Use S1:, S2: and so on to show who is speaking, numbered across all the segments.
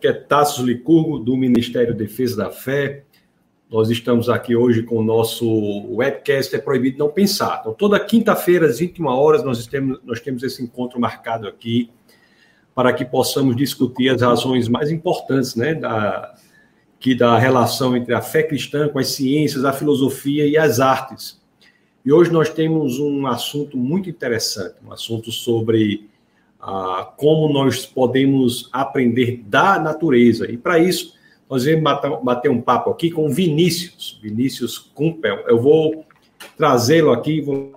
S1: que é Tassos Licurgo, do Ministério da Defesa da Fé. Nós estamos aqui hoje com o nosso webcast É Proibido Não Pensar. Então, toda quinta-feira, às 21 horas, nós temos, nós temos esse encontro marcado aqui para que possamos discutir as razões mais importantes né, da, que da relação entre a fé cristã com as ciências, a filosofia e as artes. E hoje nós temos um assunto muito interessante, um assunto sobre ah, como nós podemos aprender da natureza. E para isso, nós vamos bater um papo aqui com Vinícius, Vinícius Kumpel. Eu vou trazê-lo aqui. Vou...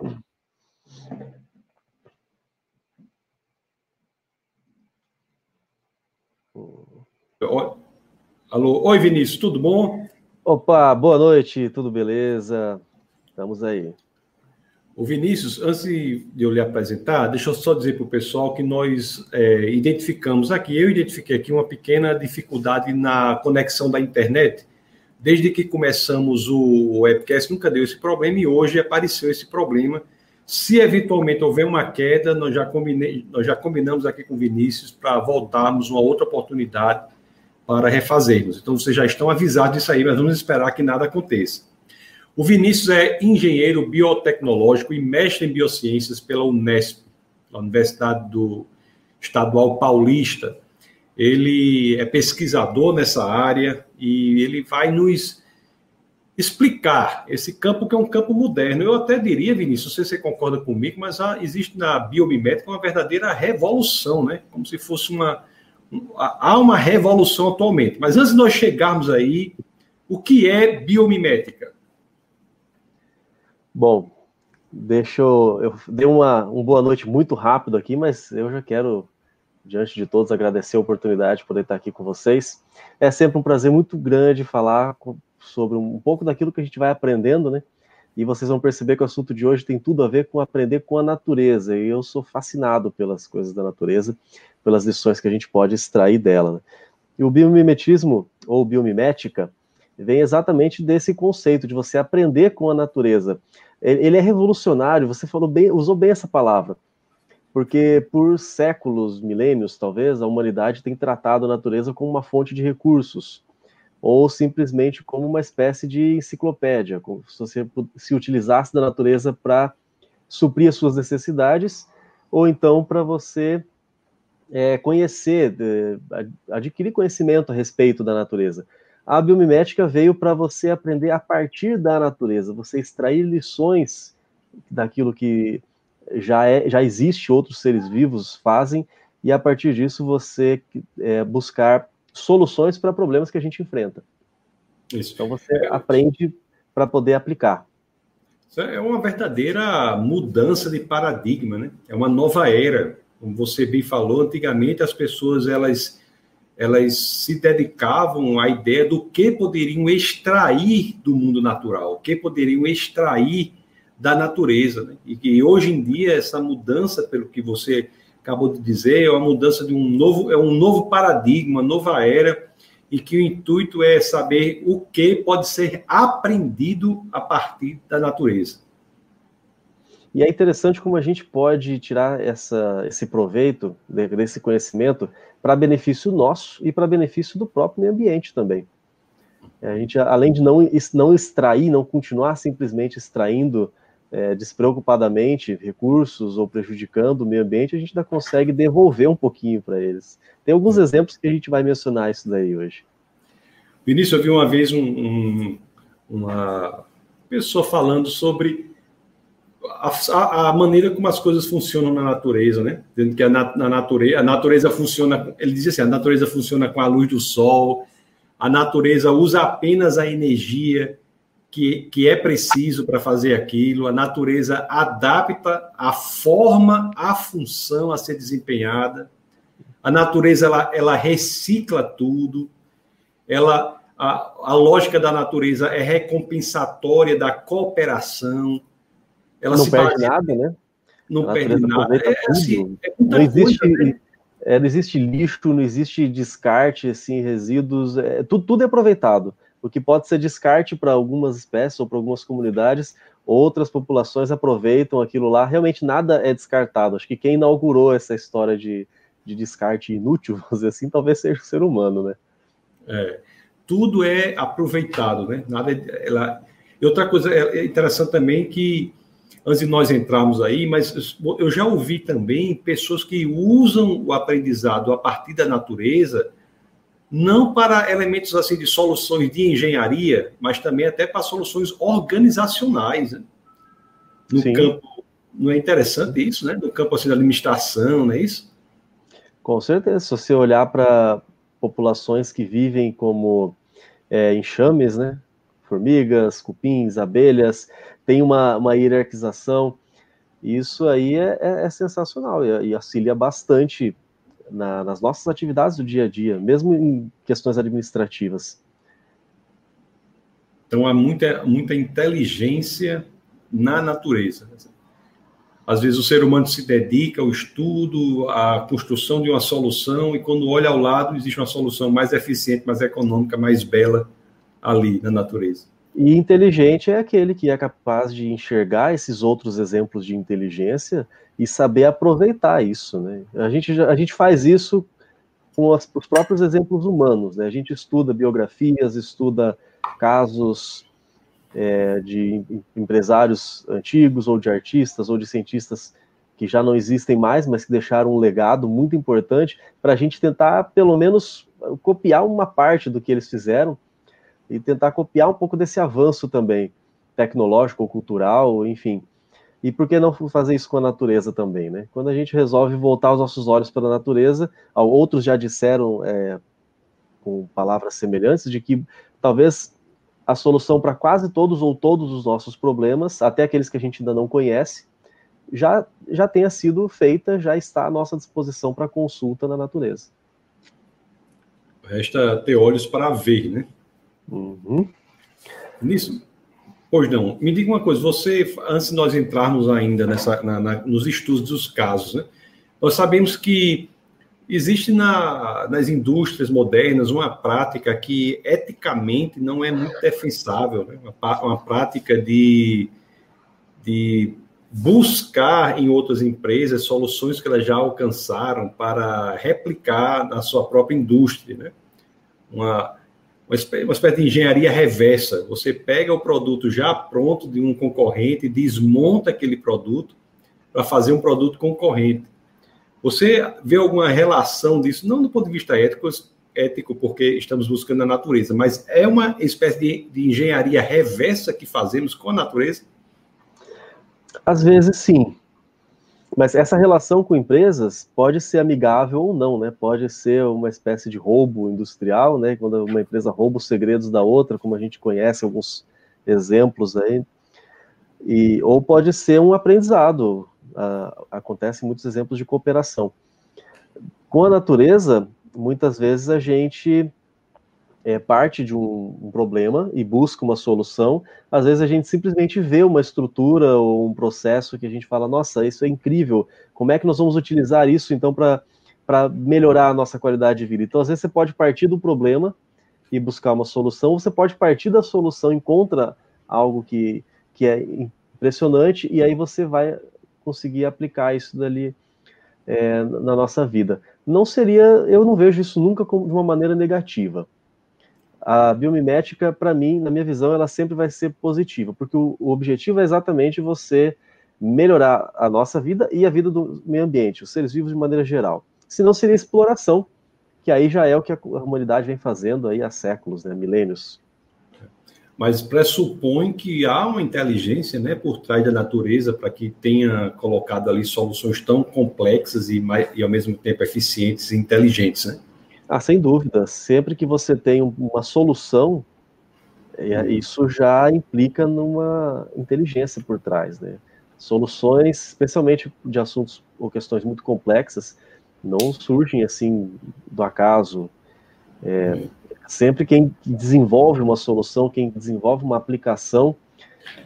S1: Alô, oi Vinícius, tudo bom?
S2: Opa, boa noite, tudo beleza? Estamos aí.
S1: O Vinícius, antes de eu lhe apresentar, deixa eu só dizer para o pessoal que nós é, identificamos aqui, eu identifiquei aqui uma pequena dificuldade na conexão da internet. Desde que começamos o webcast, nunca deu esse problema e hoje apareceu esse problema. Se eventualmente houver uma queda, nós já, combinei, nós já combinamos aqui com o Vinícius para voltarmos uma outra oportunidade para refazermos. Então, vocês já estão avisados disso aí, mas vamos esperar que nada aconteça. O Vinícius é engenheiro biotecnológico e mestre em biociências pela Unesp, a Universidade do Estadual Paulista. Ele é pesquisador nessa área e ele vai nos explicar esse campo que é um campo moderno. Eu até diria, Vinícius, não sei se você concorda comigo, mas existe na biomimética uma verdadeira revolução, né? Como se fosse uma há uma revolução atualmente. Mas antes de nós chegarmos aí, o que é biomimética?
S2: Bom, deixa eu. Eu dei uma, uma boa noite muito rápido aqui, mas eu já quero, diante de todos, agradecer a oportunidade de poder estar aqui com vocês. É sempre um prazer muito grande falar sobre um pouco daquilo que a gente vai aprendendo, né? E vocês vão perceber que o assunto de hoje tem tudo a ver com aprender com a natureza. E eu sou fascinado pelas coisas da natureza, pelas lições que a gente pode extrair dela. Né? E o biomimetismo, ou biomimética, vem exatamente desse conceito de você aprender com a natureza. Ele é revolucionário, você falou bem, usou bem essa palavra, porque por séculos, milênios, talvez, a humanidade tem tratado a natureza como uma fonte de recursos, ou simplesmente como uma espécie de enciclopédia, como se você se utilizasse da natureza para suprir as suas necessidades, ou então para você é, conhecer, adquirir conhecimento a respeito da natureza. A biomimética veio para você aprender a partir da natureza, você extrair lições daquilo que já, é, já existe, outros seres vivos fazem, e a partir disso você é, buscar soluções para problemas que a gente enfrenta. Isso. Então você é. aprende para poder aplicar.
S1: Isso é uma verdadeira mudança de paradigma, né? É uma nova era. Como você bem falou, antigamente as pessoas elas elas se dedicavam à ideia do que poderiam extrair do mundo natural, o que poderiam extrair da natureza. Né? E que hoje em dia essa mudança, pelo que você acabou de dizer, é uma mudança de um novo, é um novo paradigma, nova era, e que o intuito é saber o que pode ser aprendido a partir da natureza.
S2: E é interessante como a gente pode tirar essa, esse proveito desse conhecimento para benefício nosso e para benefício do próprio meio ambiente também. É, a gente, além de não, não extrair, não continuar simplesmente extraindo é, despreocupadamente recursos ou prejudicando o meio ambiente, a gente ainda consegue devolver um pouquinho para eles. Tem alguns exemplos que a gente vai mencionar isso daí hoje.
S1: Vinícius, eu vi uma vez um, um, uma pessoa falando sobre a, a, maneira como as coisas funcionam na natureza, né? Dizendo que a, na, natureza, a natureza funciona, ele diz assim, a natureza funciona com a luz do sol, a natureza usa apenas a energia que, que é preciso para fazer aquilo, a natureza adapta a forma, a função a ser desempenhada, a natureza ela, ela recicla tudo, ela a, a lógica da natureza é recompensatória da cooperação,
S2: ela não perde nada, né?
S1: Não perde nada. É,
S2: assim, é não existe, coisa, né? é, não existe lixo, não existe descarte, assim, resíduos, é, tudo, tudo é aproveitado. O que pode ser descarte para algumas espécies ou para algumas comunidades, outras populações aproveitam aquilo lá. Realmente nada é descartado. Acho que quem inaugurou essa história de, de descarte inútil, vamos dizer assim, talvez seja o ser humano, né?
S1: É, tudo é aproveitado, né? Nada, é, ela... E outra coisa é, é interessante também que antes de nós entrarmos aí, mas eu já ouvi também pessoas que usam o aprendizado a partir da natureza não para elementos assim de soluções de engenharia, mas também até para soluções organizacionais. Né? No Sim. campo, não é interessante isso, né? No campo assim, da administração, não é isso?
S2: Com certeza. Se você olhar para populações que vivem como é, enxames, né? Formigas, cupins, abelhas, tem uma, uma hierarquização. Isso aí é, é, é sensacional e, e auxilia bastante na, nas nossas atividades do dia a dia, mesmo em questões administrativas.
S1: Então há muita, muita inteligência na natureza. Às vezes o ser humano se dedica ao estudo, à construção de uma solução, e quando olha ao lado, existe uma solução mais eficiente, mais econômica, mais bela ali na natureza.
S2: E inteligente é aquele que é capaz de enxergar esses outros exemplos de inteligência e saber aproveitar isso. Né? A, gente, a gente faz isso com as, os próprios exemplos humanos. Né? A gente estuda biografias, estuda casos é, de empresários antigos, ou de artistas, ou de cientistas que já não existem mais, mas que deixaram um legado muito importante para a gente tentar, pelo menos, copiar uma parte do que eles fizeram e tentar copiar um pouco desse avanço também, tecnológico, cultural, enfim. E por que não fazer isso com a natureza também, né? Quando a gente resolve voltar os nossos olhos para a natureza, outros já disseram é, com palavras semelhantes de que talvez a solução para quase todos ou todos os nossos problemas, até aqueles que a gente ainda não conhece, já, já tenha sido feita, já está à nossa disposição para consulta na natureza.
S1: Resta ter olhos para ver, né?
S2: Uhum.
S1: Nisso, pois não. Me diga uma coisa, você, antes de nós entrarmos ainda nessa, na, na, nos estudos dos casos, né, nós sabemos que existe na, nas indústrias modernas uma prática que eticamente não é muito defensável, né? uma, uma prática de, de buscar em outras empresas soluções que elas já alcançaram para replicar na sua própria indústria, né? Uma, uma espécie de engenharia reversa. Você pega o produto já pronto de um concorrente, desmonta aquele produto para fazer um produto concorrente. Você vê alguma relação disso, não do ponto de vista ético, ético porque estamos buscando a natureza, mas é uma espécie de, de engenharia reversa que fazemos com a natureza?
S2: Às vezes sim. Mas essa relação com empresas pode ser amigável ou não, né? Pode ser uma espécie de roubo industrial, né? Quando uma empresa rouba os segredos da outra, como a gente conhece alguns exemplos aí. E, ou pode ser um aprendizado. Uh, acontecem muitos exemplos de cooperação. Com a natureza, muitas vezes a gente é, parte de um, um, problema e busca uma solução. Às vezes a gente simplesmente vê uma estrutura ou um processo que a gente fala, nossa, isso é incrível, como é que nós vamos utilizar isso então para melhorar a nossa qualidade de vida? Então, às vezes você pode partir do problema e buscar uma solução, você pode partir da solução, encontra algo que, que é impressionante e aí você vai conseguir aplicar isso dali é, na nossa vida. Não seria, eu não vejo isso nunca como, de uma maneira negativa a biomimética, para mim, na minha visão, ela sempre vai ser positiva, porque o, o, objetivo é exatamente você melhorar a nossa vida e a vida do meio ambiente, os seres vivos de maneira geral. Senão seria exploração, que aí já é o que a humanidade vem fazendo aí há séculos, né, milênios.
S1: Mas pressupõe que há uma inteligência né, por trás da natureza para que tenha colocado ali soluções tão complexas e, mais, e ao mesmo tempo eficientes e inteligentes, né?
S2: Ah, sem dúvida. Sempre que você tem uma solução, é, uhum. isso já implica numa inteligência por trás, né? Soluções, especialmente de assuntos ou questões muito complexas, não surgem assim do acaso. É, uhum. sempre quem desenvolve uma solução, quem desenvolve uma aplicação,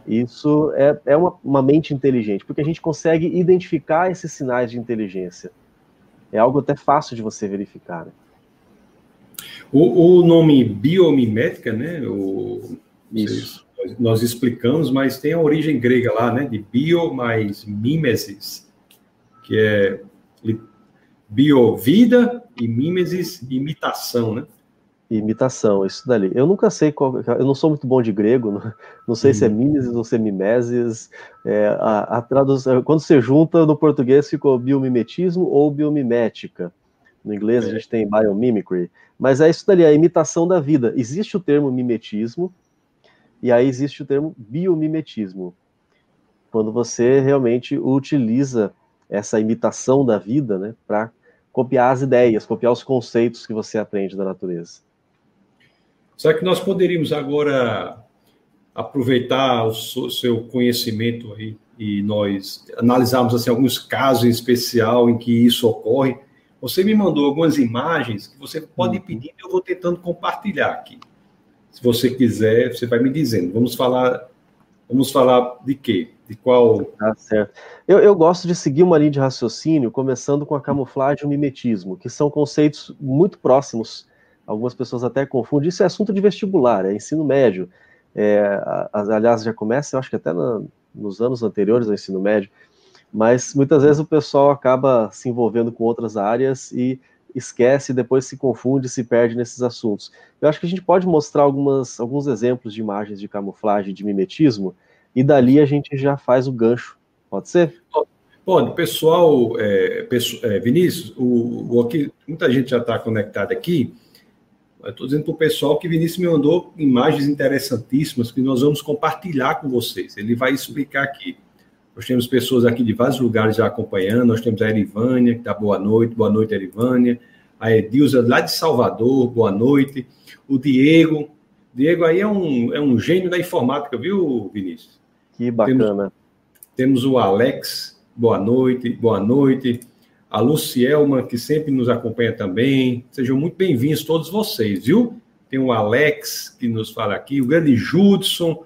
S2: isso é, é uma, uma mente inteligente, porque a gente consegue identificar esses sinais de inteligência. É algo até fácil de você verificar. Né?
S1: O, o nome biomimética, né? O, Isso. Nós, nós explicamos, mas tem a origem grega lá, né? De bio mais mimesis, que é Biovida e mimesis, imitação, né?
S2: Imitação, isso dali. Eu nunca sei qual. Eu não sou muito bom de grego, não, não sei se é uhum. mimesis ou se é mimesis. É, a, a tradução, quando você junta no português ficou biomimetismo ou biomimética. No inglês é. a gente tem biomimicry. Mas é isso dali, a imitação da vida. Existe o termo mimetismo, e aí existe o termo biomimetismo. Quando você realmente utiliza essa imitação da vida né, para copiar as ideias, copiar os conceitos que você aprende da natureza.
S1: Será que nós poderíamos agora aproveitar o seu conhecimento aí e nós analisarmos assim, alguns casos em especial em que isso ocorre? Você me mandou algumas imagens que você pode uhum. pedir, eu vou tentando compartilhar aqui. Se você quiser, você vai me dizendo. Vamos falar, vamos falar de quê? De qual?
S2: Tá certo. Eu, eu gosto de seguir uma linha de raciocínio, começando com a camuflagem e o mimetismo, que são conceitos muito próximos algumas pessoas até confundem. Isso é assunto de vestibular, é ensino médio. É, aliás, já começa, eu acho que até na, nos anos anteriores ao ensino médio, mas muitas vezes o pessoal acaba se envolvendo com outras áreas e esquece, depois se confunde, se perde nesses assuntos. Eu acho que a gente pode mostrar algumas, alguns exemplos de imagens de camuflagem, de mimetismo, e dali a gente já faz o gancho. Pode ser?
S1: Pode. Pessoal, é, é, Vinícius, o, o, aqui, muita gente já está conectada aqui. Estou dizendo para o pessoal que Vinícius me mandou imagens interessantíssimas que nós vamos compartilhar com vocês. Ele vai explicar aqui. Nós temos pessoas aqui de vários lugares já acompanhando. Nós temos a Erivânia, que dá boa noite. Boa noite, Erivânia. A Edilza, lá de Salvador, boa noite. O Diego. Diego aí é um, é um gênio da informática, viu, Vinícius?
S2: Que bacana.
S1: Temos, temos o Alex, boa noite. Boa noite a Lucielma, que sempre nos acompanha também. Sejam muito bem-vindos todos vocês, viu? Tem o Alex, que nos fala aqui, o grande Judson,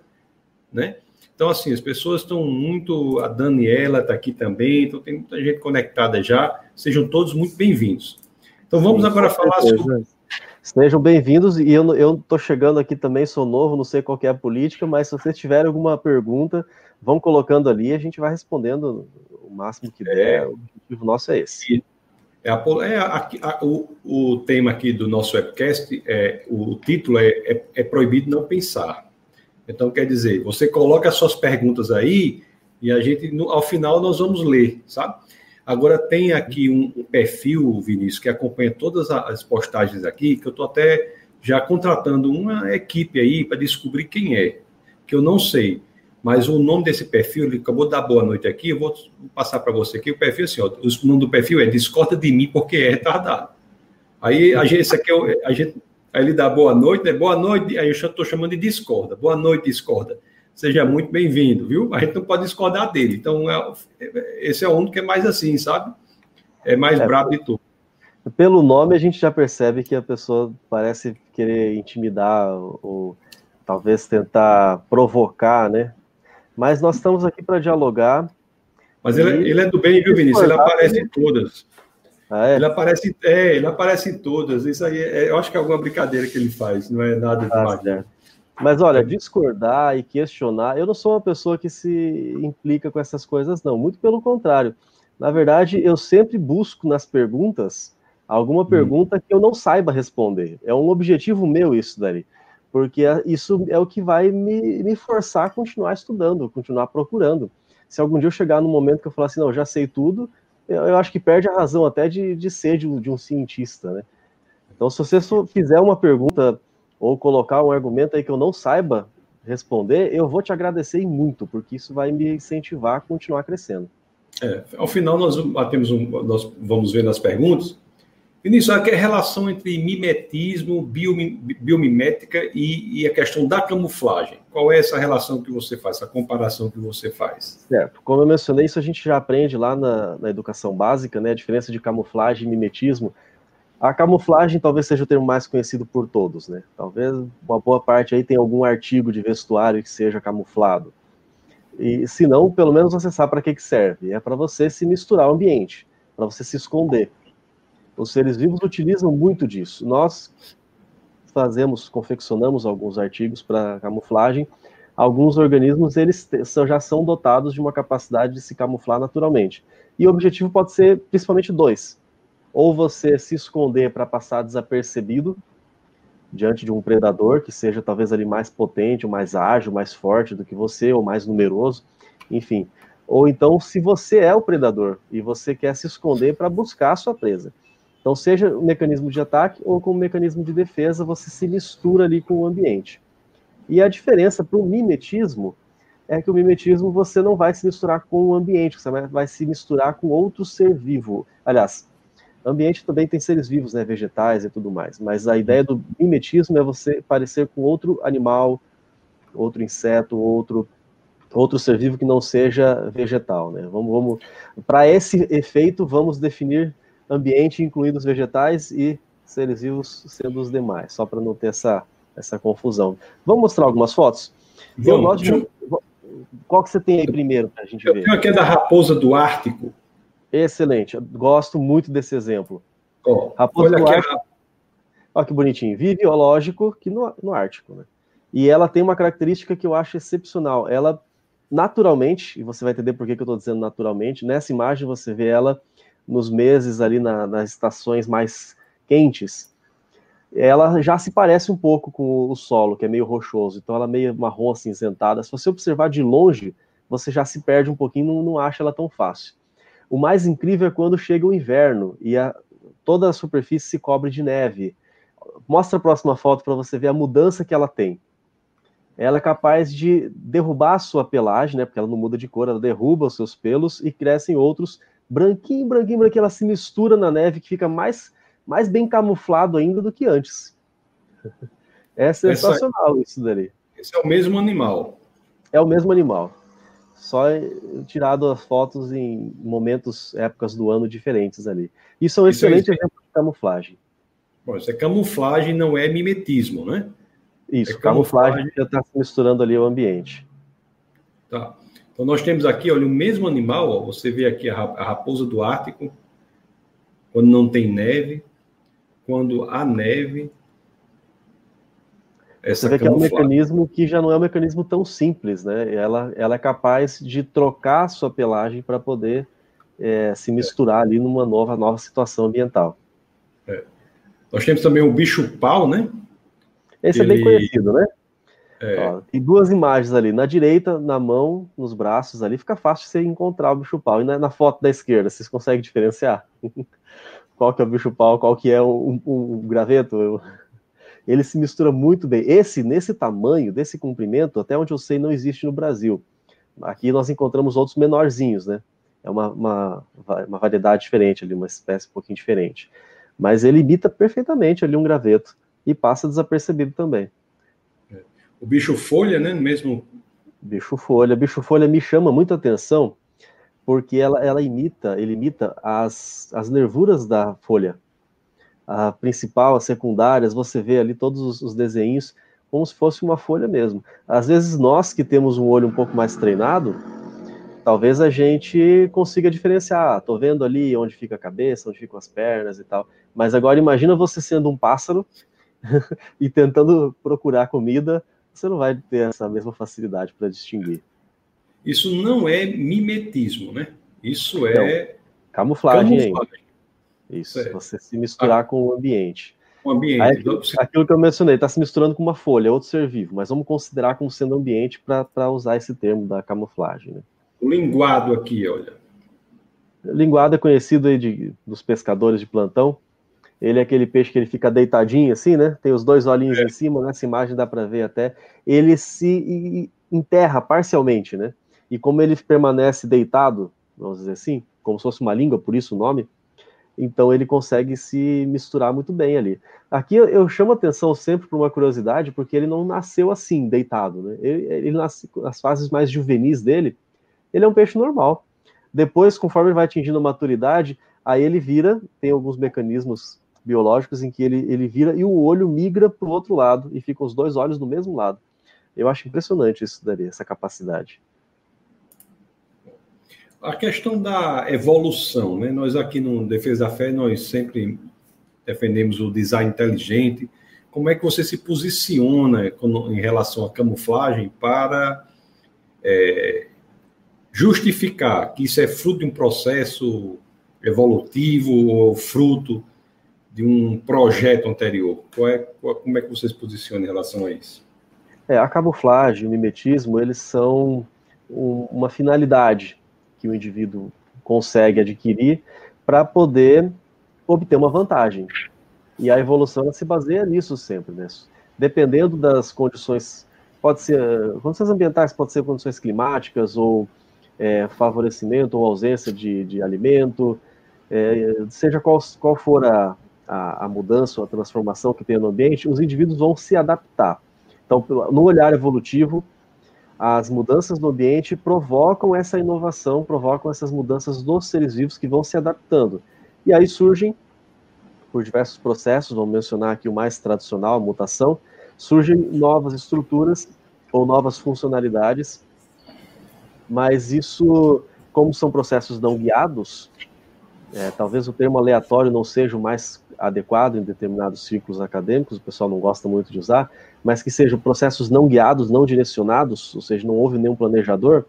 S1: né? Então, assim, as pessoas estão muito. A Daniela está aqui também, então tem muita gente conectada já. Sejam todos muito bem-vindos. Então, vamos Sim, agora falar sobre.
S2: Sejam bem-vindos, e eu estou chegando aqui também, sou novo, não sei qual é a política, mas se vocês tiverem alguma pergunta, vão colocando ali, a gente vai respondendo o máximo que der. É, o objetivo nosso é esse.
S1: É, a, é a, a, o, o tema aqui do nosso webcast, é, o título é, é, é, Proibido Não Pensar. Então, quer dizer, você coloca as suas perguntas aí e a gente, ao final, nós vamos ler, sabe? Agora, tem aqui um, um perfil, Vinícius, que acompanha todas as postagens aqui, que eu estou até já contratando uma equipe aí para descobrir quem é, que eu não sei. Mas o nome desse perfil, ele acabou de dar boa noite aqui, eu vou passar para você aqui. O perfil, assim, ó, o nome do perfil é Discorda de mim porque é retardado. Aí a gente, esse aqui é a gente, aí ele dá boa noite, né? Boa noite, aí eu estou chamando de discorda. Boa noite, discorda. Seja muito bem-vindo, viu? A gente não pode discordar dele. Então, é, esse é o único que é mais assim, sabe? É mais é, brabo de tudo.
S2: Pelo nome, a gente já percebe que a pessoa parece querer intimidar ou talvez tentar provocar, né? Mas nós estamos aqui para dialogar.
S1: Mas ele, é, ele, é do bem, viu, Vinícius? Ele aparece em todas. Ah, é? Ele aparece, é, ele aparece em todas. Isso aí, é, eu acho que é alguma brincadeira que ele faz, não é nada demais. Ah,
S2: Mas olha, discordar e questionar, eu não sou uma pessoa que se implica com essas coisas, não. Muito pelo contrário. Na verdade, eu sempre busco nas perguntas alguma hum. pergunta hum. que eu não saiba responder. É um objetivo meu isso, Dari porque isso é o que vai me, me forçar a continuar estudando, continuar procurando. Se algum dia eu chegar no momento que eu falar assim, não, já sei tudo, eu, acho que perde a razão até de, de ser de, de um cientista, né? Então, se você fizer uma pergunta ou colocar um argumento aí que eu não saiba responder, eu vou te agradecer muito, porque isso vai me incentivar a continuar crescendo.
S1: É, ao final, nós, batemos um, nós vamos ver nas perguntas Vinícius, a relação entre mimetismo, biomimética e, e, a questão da camuflagem. Qual é essa relação que você faz, essa comparação que você faz?
S2: Certo. Como eu mencionei, isso a gente já aprende lá na, na educação básica, né? A diferença de camuflagem e mimetismo. A camuflagem talvez seja o termo mais conhecido por todos, né? Talvez uma boa parte aí tenha algum artigo de vestuário que seja camuflado. E se não, pelo menos você sabe para que, que serve. É para você se misturar ao ambiente, para você se esconder. Os seres vivos utilizam muito disso. Nós fazemos, confeccionamos alguns artigos para camuflagem. Alguns organismos eles já são dotados de uma capacidade de se camuflar naturalmente. E o objetivo pode ser principalmente dois. ou você se esconder para passar desapercebido diante de um predador que seja talvez ali mais potente, mais ágil, mais forte do que você, ou mais numeroso, enfim. Ou então, se você é o predador e você quer se esconder para buscar a sua presa. Então, seja o mecanismo de ataque ou como mecanismo de defesa, você se mistura ali com o ambiente. E a diferença para o mimetismo é que o mimetismo você não vai se misturar com o ambiente, você vai, se misturar com outro ser vivo. Aliás, ambiente também tem seres vivos, né, vegetais e tudo mais, mas a ideia do mimetismo é você parecer com outro animal, outro inseto, outro outro ser vivo que não seja vegetal, né? Vamos, vamos para esse efeito vamos definir ambiente incluindo os vegetais e seres vivos sendo os demais, só para não ter essa essa confusão. Vamos mostrar algumas fotos?
S1: Vamos, eu gosto de...
S2: Qual que você tem aí primeiro para a gente
S1: eu
S2: ver?
S1: Eu tenho aqui a da raposa do Ártico.
S2: Excelente, eu gosto muito desse exemplo.
S1: Oh, raposa olha do Ártico. A...
S2: Olha que bonitinho. Vive, lógico, que no, no Ártico, né? E ela tem uma característica que eu acho excepcional. Ela, naturalmente, e você vai entender por que, que eu estou dizendo naturalmente, nessa imagem você vê ela nos meses ali na, nas estações mais quentes, ela já se parece um pouco com o solo, que é meio rochoso, então ela é meio marrom acinzentada. Se você observar de longe, você já se perde um pouquinho, não, não acha ela tão fácil. O mais incrível é quando chega o inverno e a, toda a superfície se cobre de neve. Mostra a próxima foto para você ver a mudança que ela tem. Ela é capaz de derrubar a sua pelagem, né? Porque ela não muda de cor, ela derruba os seus pelos e crescem outros branquinho, branquinho, branquinho. Ela se mistura na neve, que fica mais mais bem camuflado ainda do que antes. É sensacional Essa, isso dali.
S1: Esse é o mesmo animal.
S2: É o mesmo animal. Só tirado as fotos em momentos, épocas do ano diferentes ali. Isso é um isso excelente é exemplo de camuflagem.
S1: Bom, isso é camuflagem, não é mimetismo, né?
S2: Isso, é camuflagem, camuflagem já está se misturando ali o ambiente.
S1: Tá. Então nós temos aqui, olha, o mesmo animal, ó, você vê aqui a raposa do Ártico, quando não tem neve, quando há neve.
S2: Essa Você vê que é um mecanismo que já não é um mecanismo tão simples, né? Ela, ela é capaz de trocar a sua pelagem para poder é, se misturar ali numa nova, nova situação ambiental.
S1: É. Nós temos também o bicho-pau, né?
S2: Esse Ele... é bem conhecido, né? É. Ó, tem duas imagens ali, na direita, na mão, nos braços ali, fica fácil você encontrar o bicho-pau. E na, na, foto da esquerda, vocês conseguem diferenciar? qual que é o bicho-pau, qual que é o, o, o graveto. Ele se mistura muito bem. Esse, nesse tamanho, desse comprimento, até onde eu sei, não existe no Brasil. Aqui nós encontramos outros menorzinhos, né? É uma, uma, uma variedade diferente ali, uma espécie um pouquinho diferente. Mas ele imita perfeitamente ali um graveto e passa desapercebido também.
S1: O bicho folha, né? Mesmo.
S2: Bicho folha. Bicho folha me chama muita atenção porque ela, ela imita, ele imita as, as nervuras da folha. A principal, as secundárias, você vê ali todos os, os desenhos como se fosse uma folha mesmo. Às vezes nós que temos um olho um pouco mais treinado, talvez a gente consiga diferenciar. Ah, vendo ali onde fica a cabeça, onde ficam as pernas e tal. Mas agora imagina você sendo um pássaro e tentando procurar comida, você não vai ter essa mesma facilidade para distinguir.
S1: Isso não é mimetismo, né? Isso é.
S2: camuflagem. camuflagem. Isso, é. você se misturar ah, com o ambiente.
S1: O ambiente.
S2: Aí, aquilo, aquilo, que eu mencionei, está se misturando com uma folha, outro ser vivo, mas vamos considerar como sendo ambiente para usar esse termo da camuflagem. Né?
S1: O linguado aqui, olha.
S2: O linguado é conhecido aí de, dos pescadores de plantão. Ele é aquele peixe que ele fica deitadinho assim, né? Tem os dois olhinhos é. em cima, nessa imagem dá para ver até. Ele se enterra parcialmente, né? E como ele permanece deitado, vamos dizer assim, como se fosse uma língua, por isso o nome, então ele consegue se misturar muito bem ali. Aqui eu chamo atenção sempre para uma curiosidade, porque ele não nasceu assim, deitado, né? Ele, ele nasce, nas fases mais juvenis dele, ele é um peixe normal. Depois, conforme ele vai atingindo a maturidade, aí ele vira, tem alguns mecanismos biológicos em que ele, ele vira e o olho migra para o outro lado e ficam os dois olhos no mesmo lado. Eu acho impressionante isso daí, essa capacidade
S1: a questão da evolução, né? Nós aqui no Defesa da Fé, nós sempre defendemos o design inteligente. Como é que você se posiciona em relação à camuflagem para é, justificar que isso é fruto de um processo evolutivo ou fruto de um projeto anterior? Qual é, qual, como é que você se posiciona em relação a isso?
S2: É, a camuflagem, o mimetismo, eles são um, uma finalidade que o indivíduo consegue adquirir para poder obter uma vantagem. E a evolução se baseia nisso sempre, né? Dependendo das condições, pode ser condições ambientais, pode ser condições climáticas ou é, favorecimento ou ausência de, de alimento, é, seja qual, qual for a, a, a mudança ou a transformação que tem no ambiente, os indivíduos vão se adaptar. Então, no olhar evolutivo, as mudanças no ambiente provocam essa inovação, provocam essas mudanças dos seres vivos que vão se adaptando. E aí surgem, por diversos processos, vamos mencionar aqui o mais tradicional, a mutação, surgem novas estruturas ou novas funcionalidades, mas isso, como são processos não guiados, é, talvez o termo aleatório não seja o mais adequado em determinados círculos acadêmicos, o pessoal não gosta muito de usar, mas que sejam processos não guiados, não direcionados, ou seja, não houve nenhum planejador,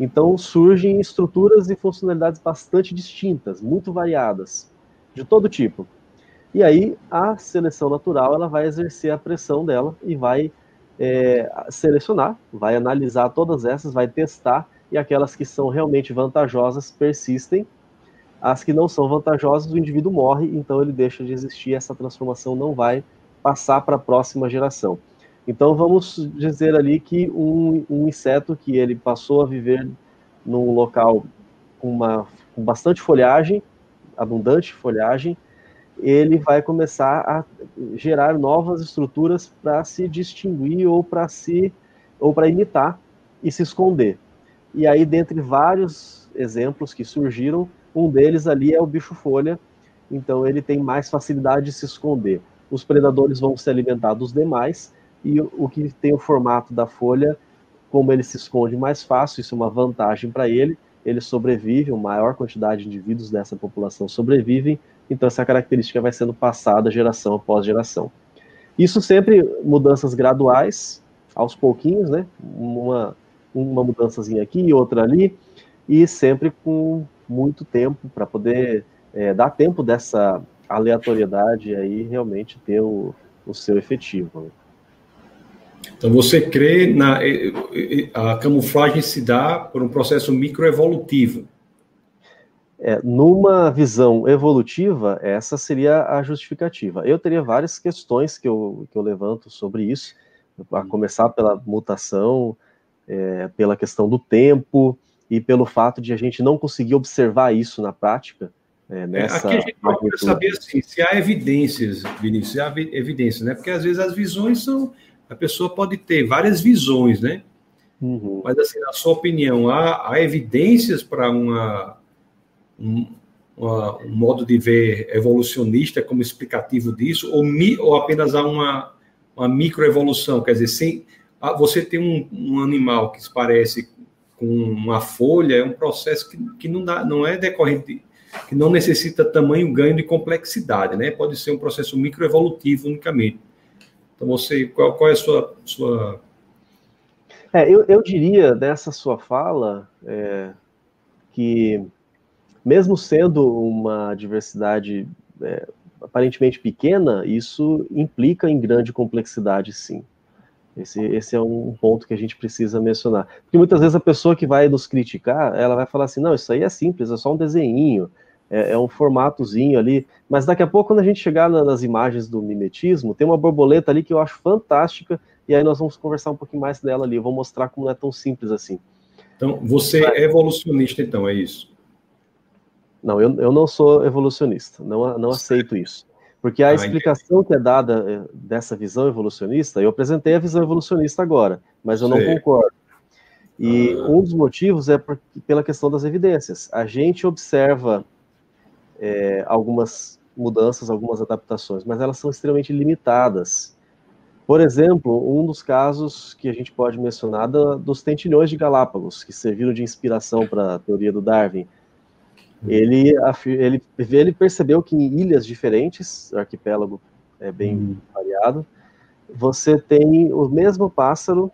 S2: então surgem estruturas e funcionalidades bastante distintas, muito variadas, de todo tipo. E aí a seleção natural ela vai exercer a pressão dela e vai é, selecionar, vai analisar todas essas, vai testar e aquelas que são realmente vantajosas persistem as que não são vantajosas, o indivíduo morre, então ele deixa de existir, essa transformação não vai passar para a próxima geração. Então vamos dizer ali que um, um, inseto que ele passou a viver num local com, uma, com bastante folhagem, abundante folhagem, ele vai começar a gerar novas estruturas para se distinguir ou para se ou para imitar e se esconder. E aí, dentre vários exemplos que surgiram, um deles ali é o bicho-folha, então ele tem mais facilidade de se esconder. Os predadores vão se alimentar dos demais, e o que tem o formato da folha, como ele se esconde mais fácil, isso é uma vantagem para ele, ele sobrevive, uma maior quantidade de indivíduos dessa população sobrevivem, então essa característica vai sendo passada geração após geração. Isso sempre mudanças graduais, aos pouquinhos, né? Uma, uma mudançazinha aqui, outra ali, e sempre com muito tempo para poder é, dar tempo dessa aleatoriedade aí realmente ter o, o seu efetivo. Né?
S1: Então você crê na a camuflagem se dá por um processo microevolutivo.
S2: É, numa visão evolutiva, essa seria a justificativa. Eu teria várias questões que eu, que eu levanto sobre isso, a começar pela mutação, é, pela questão do tempo, e pelo fato de a gente não conseguir observar isso na prática.
S1: É, é nessa Aqui a gente pode saber assim, se há evidências, Vinícius, se há evidências, né? Porque às vezes as visões são. A pessoa pode ter várias visões, né? Uhum. Mas, assim, na sua opinião, há, há evidências para uma, um, uma, um modo de ver evolucionista como explicativo disso, ou, mi, ou apenas há uma, uma microevolução? Quer dizer, sem, você tem um, um animal que se parece com uma folha é um processo que, que não, dá, não é decorrente, que não necessita tamanho ganho de complexidade, né? Pode ser um processo microevolutivo unicamente. Então, você, qual, qual é a sua. sua...
S2: É, eu, eu diria dessa sua fala é, que, mesmo sendo uma diversidade é, aparentemente pequena, isso implica em grande complexidade, sim. Esse, esse é um ponto que a gente precisa mencionar. Porque muitas vezes a pessoa que vai nos criticar, ela vai falar assim, não, isso aí é simples, é só um desenho, é, é um formatozinho ali. Mas daqui a pouco, quando a gente chegar na, nas imagens do mimetismo, tem uma borboleta ali que eu acho fantástica, e aí nós vamos conversar um pouquinho mais dela ali. Eu vou mostrar como não é tão simples assim.
S1: Então, você é evolucionista, então, é isso?
S2: Não, eu, eu não sou evolucionista, não, não aceito isso. Porque a ah, explicação entendi. que é dada eh, dessa visão evolucionista, eu apresentei a visão evolucionista agora, mas eu não concordo. E ah. um dos motivos é por, pela questão das evidências. A gente observa é, algumas mudanças, algumas adaptações, mas elas são extremamente limitadas. Por exemplo, um dos casos que a gente pode mencionar da, dos tentilhões de Galápagos, que serviram de inspiração para a teoria do Darwin, ele, ele, ele percebeu que em ilhas diferentes, o arquipélago é bem hum. variado, você tem o mesmo pássaro,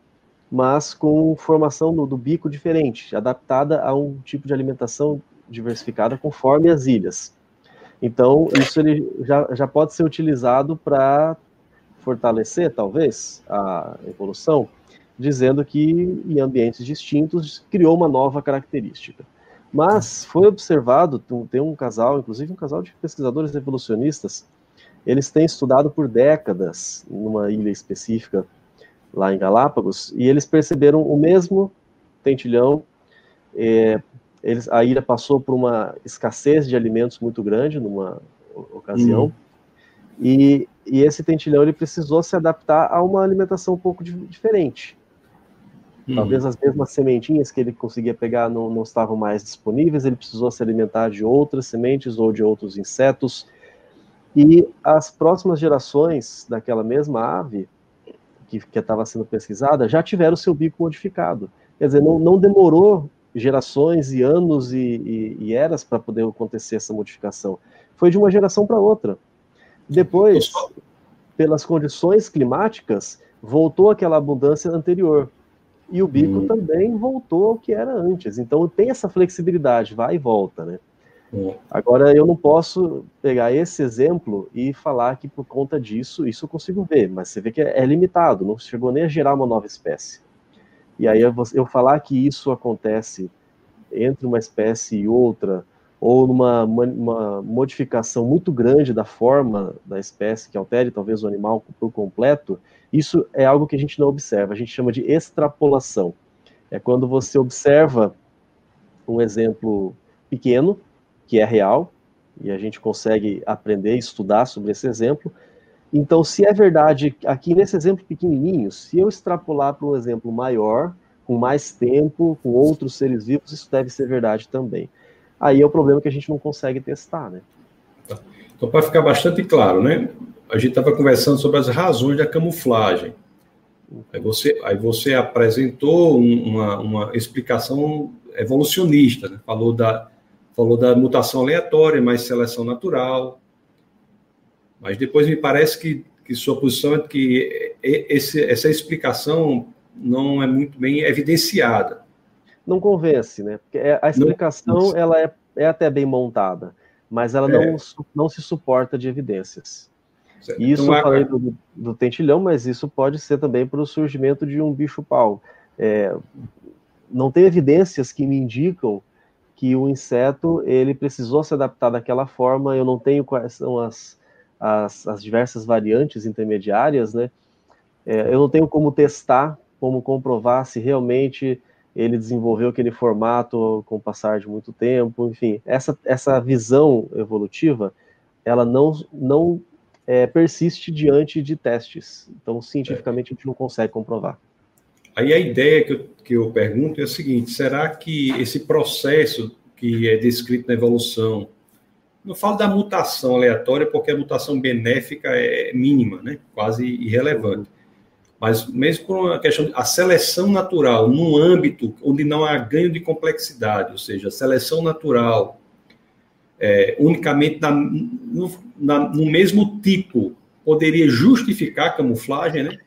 S2: mas com formação do, do, bico diferente, adaptada a um tipo de alimentação diversificada conforme as ilhas. Então, isso ele já, já pode ser utilizado para fortalecer, talvez, a evolução, dizendo que em ambientes distintos criou uma nova característica. Mas foi observado, tem um casal, inclusive um casal de pesquisadores evolucionistas, eles têm estudado por décadas numa ilha específica lá em Galápagos, e eles perceberam o mesmo tentilhão. É, eles, a ilha passou por uma escassez de alimentos muito grande numa ocasião, uhum. e, e, esse tentilhão ele precisou se adaptar a uma alimentação um pouco diferente. Talvez as mesmas sementinhas que ele conseguia pegar não, não estavam mais disponíveis, ele precisou se alimentar de outras sementes ou de outros insetos. E as próximas gerações daquela mesma ave que estava sendo pesquisada já tiveram seu bico modificado. Quer dizer, não, não demorou gerações e anos e, e, e eras para poder acontecer essa modificação. Foi de uma geração para outra. Depois, pelas condições climáticas, voltou aquela abundância anterior. E o bico hum. também voltou ao que era antes. Então tem essa flexibilidade, vai e volta, né? Agora, eu não posso pegar esse exemplo e falar que por conta disso, isso eu consigo ver, mas você vê que é, limitado, não chegou nem a gerar uma nova espécie. E aí eu, eu falar que isso acontece entre uma espécie e outra, ou numa uma modificação muito grande da forma da espécie que altere talvez o animal por completo, isso é algo que a gente não observa, a gente chama de extrapolação. É quando você observa um exemplo pequeno, que é real, e a gente consegue aprender e estudar sobre esse exemplo. Então, se é verdade, aqui nesse exemplo pequenininho, se eu extrapolar para um exemplo maior, com mais tempo, com outros seres vivos, isso deve ser verdade também. Aí é o problema que a gente não consegue testar, né?
S1: Tá. Então, para ficar bastante claro, né? A gente estava conversando sobre as razões da camuflagem. Aí você, aí você apresentou uma, uma explicação evolucionista, né? falou da, falou da mutação aleatória, mais seleção natural. Mas depois me parece que, que sua posição é que esse, essa explicação não é muito bem evidenciada.
S2: Não convence, né? Porque é, a explicação não, ela é, é até bem montada, mas ela é. não, não se suporta de evidências. Certo. Isso então, eu falei do, do, tentilhão, mas isso pode ser também para o surgimento de um bicho-pau. É, não tem evidências que me indicam que o inseto ele precisou se adaptar daquela forma. Eu não tenho quais são as, as, as diversas variantes intermediárias, né? É, eu não tenho como testar, como comprovar se realmente ele desenvolveu aquele formato com o passar de muito tempo, enfim, essa, essa visão evolutiva, ela não, não é, persiste diante de testes. Então, cientificamente, a gente não consegue comprovar.
S1: Aí a ideia que eu, que eu pergunto é a seguinte: será que esse processo que é descrito na evolução, não falo da mutação aleatória, porque a mutação benéfica é mínima, né? quase irrelevante. Mas mesmo por uma questão, a seleção natural, num âmbito onde não há ganho de complexidade, ou seja, a seleção natural é, unicamente na, no, na, no mesmo tipo, poderia justificar a camuflagem, né?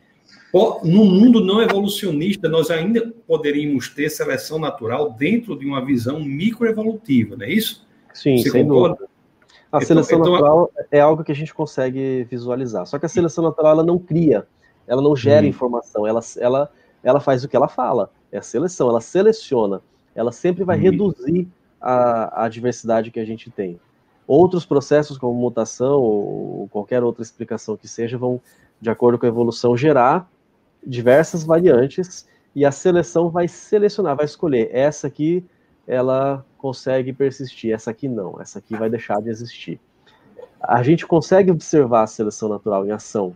S1: No mundo não evolucionista, nós ainda poderíamos ter seleção natural dentro de uma visão microevolutiva, não é isso?
S2: Sim, Você sem concorda? dúvida. A então, seleção então, natural é algo que a gente consegue visualizar. Só que a seleção natural ela não cria, ela não gera hum. informação, ela, ela, ela faz o que ela fala. É a seleção, ela seleciona. Ela sempre vai hum. reduzir a, a diversidade que a gente tem. Outros processos, como mutação ou qualquer outra explicação que seja, vão, de acordo com a evolução, gerar diversas variantes e a seleção vai selecionar, vai escolher essa aqui ela consegue persistir, essa aqui não, essa aqui vai deixar de existir. A gente consegue observar a seleção natural em ação,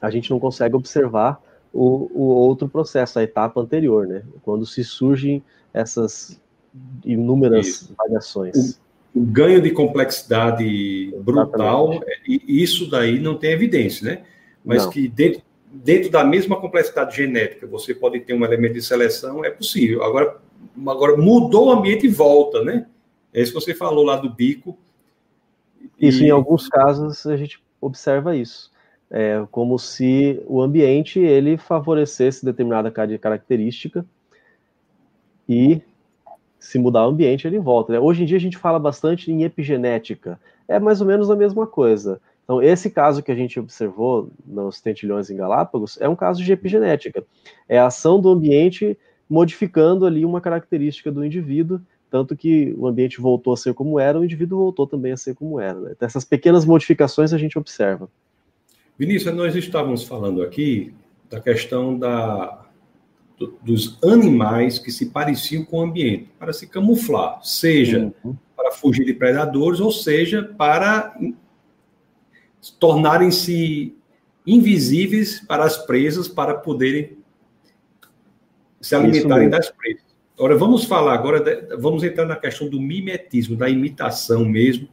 S2: a gente não consegue observar o, o outro processo, a etapa anterior, né? Quando se surgem essas inúmeras isso. variações.
S1: O, o, ganho de complexidade brutal, Exatamente. e isso daí não tem evidência, né? Mas não. que dentro, dentro da mesma complexidade genética, você pode ter um elemento de seleção, é possível. Agora, agora mudou o ambiente e volta, né? É isso que você falou lá do bico.
S2: Isso, e... em alguns casos, a gente observa isso. É como se o ambiente ele favorecesse determinada característica e Se mudar o ambiente, ele volta. Né? Hoje em dia a gente fala bastante em epigenética. É mais ou menos a mesma coisa. Então, esse caso que a gente observou nos tentilhões em Galápagos é um caso de epigenética. É a ação do ambiente modificando ali uma característica do indivíduo, tanto que o ambiente voltou a ser como era, o indivíduo voltou também a ser como era. Né? Então, essas pequenas modificações a gente observa.
S1: Vinícius, nós estávamos falando aqui da questão da, do, dos animais que se pareciam com o ambiente, para se camuflar, seja uhum. para fugir de predadores, ou seja, para tornarem-se invisíveis para as presas, para poderem se alimentarem das presas. Agora, vamos falar agora, de, vamos entrar na questão do mimetismo, da imitação mesmo.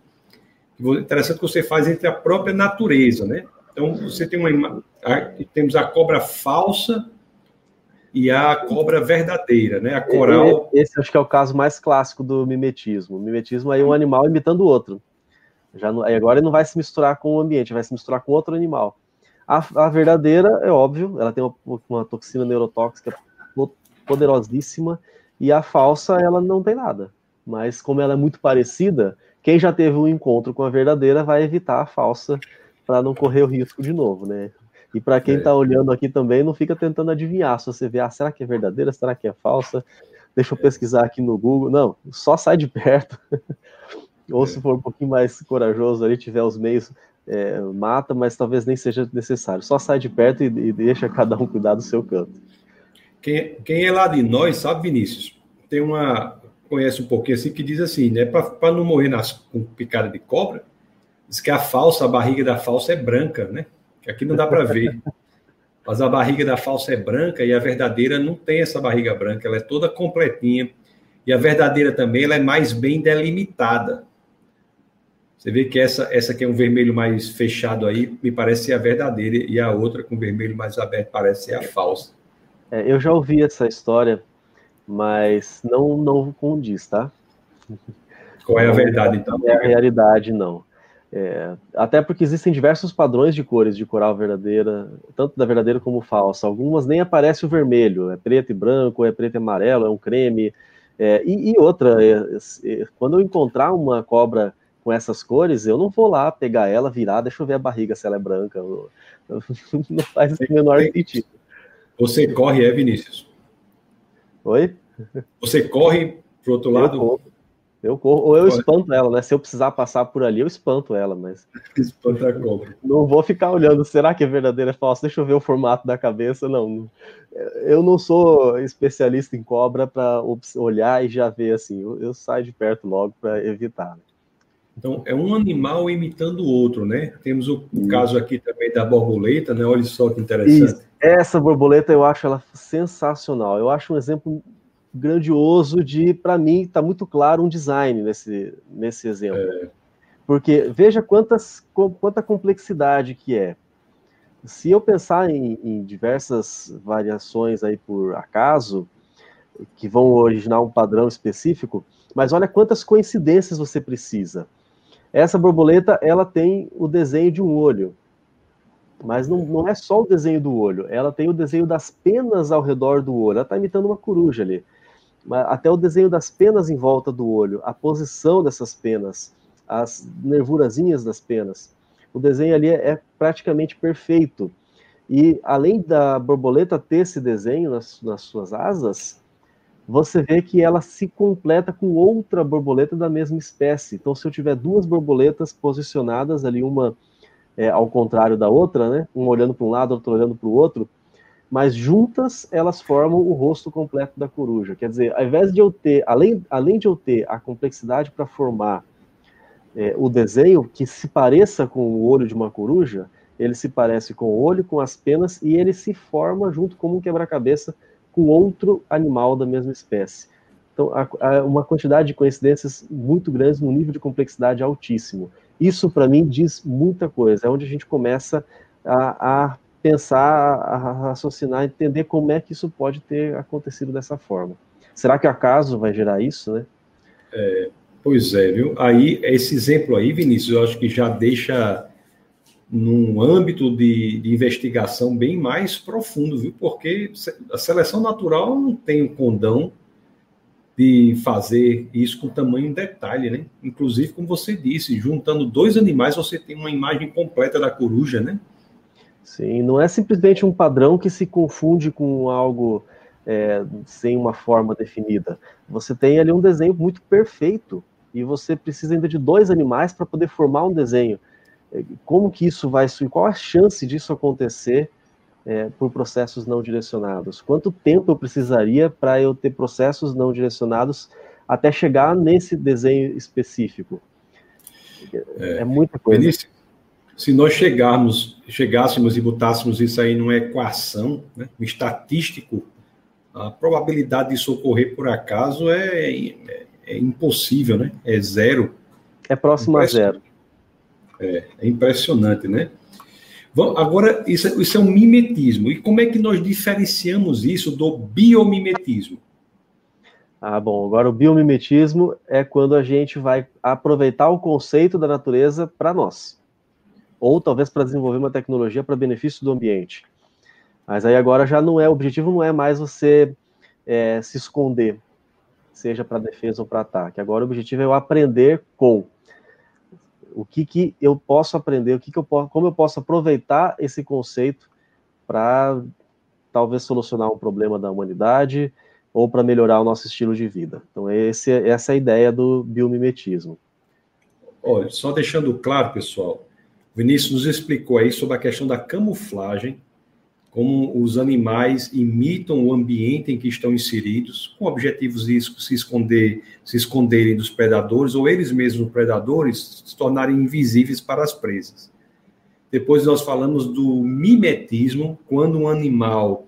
S1: Interessante que você faz entre a própria natureza, né? Então, você tem uma. Temos a cobra falsa e a cobra verdadeira, né? A coral.
S2: Esse acho que é o caso mais clássico do mimetismo. O mimetismo é um animal imitando o outro. Já não, agora ele não vai se misturar com o ambiente, vai se misturar com outro animal. A, a verdadeira, é óbvio, ela tem uma, uma, toxina neurotóxica poderosíssima, e a falsa, ela não tem nada. Mas como ela é muito parecida, quem já teve um encontro com a verdadeira vai evitar a falsa para não correr o risco de novo, né? E para quem está é. olhando aqui também, não fica tentando adivinhar. Se você vê, ah, será que é verdadeira? Será que é falsa? Deixa eu pesquisar aqui no Google. Não, só sai de perto. Ou se for um pouquinho mais corajoso ali, tiver os meios, é, mata, mas talvez nem seja necessário. Só sai de perto e, e deixa cada um cuidar do seu canto.
S1: Quem, quem é lá de nós sabe, Vinícius, tem uma. Conhece um pouquinho assim que diz assim, né? Para não morrer nas, com picada de cobra, diz que a falsa, a barriga da falsa é branca, né? Que aqui não dá para ver. Mas a barriga da falsa é branca e a verdadeira não tem essa barriga branca, ela é toda completinha. E a verdadeira também ela é mais bem delimitada. Você vê que essa, essa aqui é um vermelho mais fechado aí, me parece ser a verdadeira, e a outra com vermelho mais aberto parece ser a falsa.
S2: É, eu já ouvi essa história, mas não, não condiz, tá?
S1: Qual é a verdade, então?
S2: Não é a realidade, não. É, até porque existem diversos padrões de cores de coral verdadeira, tanto da verdadeira como falsa. Algumas nem aparece o vermelho, é preto e branco, é preto e amarelo, é um creme. É, e, e, outra, é, é, quando eu encontrar uma cobra com essas cores, eu não vou lá pegar ela, virar, deixa eu ver a barriga se ela é branca. Não faz o menor sentido.
S1: Você corre, é, Vinícius?
S2: Oi?
S1: Você corre pro outro lado?
S2: Eu corro. Ou eu espanto ela, né? Se eu precisar passar por ali, eu espanto ela, mas.
S1: Espanta a cobra.
S2: Não vou ficar olhando, será que é verdadeira ou falsa? Deixa eu ver o formato da cabeça. Não. Eu não sou especialista em cobra para olhar e já ver assim. Eu, eu saio de perto logo para evitar. Né?
S1: Então, é um animal imitando o outro, né? Temos o, o caso aqui também da borboleta, né? Olha só que interessante. Isso.
S2: Essa borboleta eu acho ela sensacional. Eu acho um exemplo grandioso de, para mim, está muito claro um design nesse, nesse exemplo. É. Porque veja quantas, quanta complexidade que é. Se eu pensar em, em diversas variações aí por acaso, que vão originar um padrão específico, mas olha quantas coincidências você precisa. Essa borboleta, ela tem o desenho de um olho, mas não, não é só o desenho do olho, ela tem o desenho das penas ao redor do olho, ela está imitando uma coruja ali. Até o desenho das penas em volta do olho, a posição dessas penas, as nervurazinhas das penas. O desenho ali é, praticamente perfeito. E além da borboleta ter esse desenho nas, nas suas asas, você vê que ela se completa com outra borboleta da mesma espécie. Então, se eu tiver duas borboletas posicionadas ali, uma é, ao contrário da outra, né? Uma olhando para um lado, outra olhando para o outro, mas juntas elas formam o rosto completo da coruja. Quer dizer, ao invés de eu ter, além, além de eu ter a complexidade para formar é, o desenho que se pareça com o olho de uma coruja, ele se parece com o olho, com as penas, e ele se forma junto como um quebra-cabeça com outro animal da mesma espécie. Então, há, há uma quantidade de coincidências muito grandes, num nível de complexidade altíssimo. Isso, para mim, diz muita coisa. É onde a gente começa a, a pensar, a raciocinar, entender como é que isso pode ter acontecido dessa forma. Será que acaso vai gerar isso, né?
S1: É, pois é, viu? Aí, esse exemplo aí, Vinícius, eu acho que já deixa num âmbito de, de, investigação bem mais profundo, viu? Porque a seleção natural não tem o condão de fazer isso com tamanho detalhe, né? Inclusive, como você disse, juntando dois animais, você tem uma imagem completa da coruja, né?
S2: Sim, não é simplesmente um padrão que se confunde com algo é, sem uma forma definida. Você tem ali um desenho muito perfeito e você precisa ainda de dois animais para poder formar um desenho. É, como que isso vai, qual a chance disso acontecer é, por processos não direcionados? Quanto tempo eu precisaria para eu ter processos não direcionados até chegar nesse desenho específico?
S1: É, é muita coisa. Benício, se nós chegarmos, chegássemos e botássemos isso aí numa equação, né, um estatístico, a probabilidade disso ocorrer por acaso é, é, é impossível, né? É zero.
S2: É próximo a zero.
S1: É, é impressionante, né? Agora, isso, isso é um mimetismo. E como é que nós diferenciamos isso do biomimetismo?
S2: Ah, bom. Agora, o biomimetismo é quando a gente vai aproveitar o conceito da natureza para nós. Ou talvez para desenvolver uma tecnologia para benefício do ambiente. Mas aí agora já não é, o objetivo não é mais você é, se esconder, seja para defesa ou para ataque. Agora o objetivo é eu aprender com o que, que eu posso aprender, o que, que eu posso, como eu posso aproveitar esse conceito para talvez solucionar um problema da humanidade ou para melhorar o nosso estilo de vida. Então, esse, essa é a ideia do biomimetismo.
S1: Olha, só deixando claro, pessoal, Vinícius nos explicou aí sobre a questão da camuflagem como os animais imitam o ambiente em que estão inseridos, com objetivos de se esconder, se esconderem dos predadores, ou eles mesmos, predadores, se tornarem invisíveis para as presas. Depois nós falamos do mimetismo, quando um animal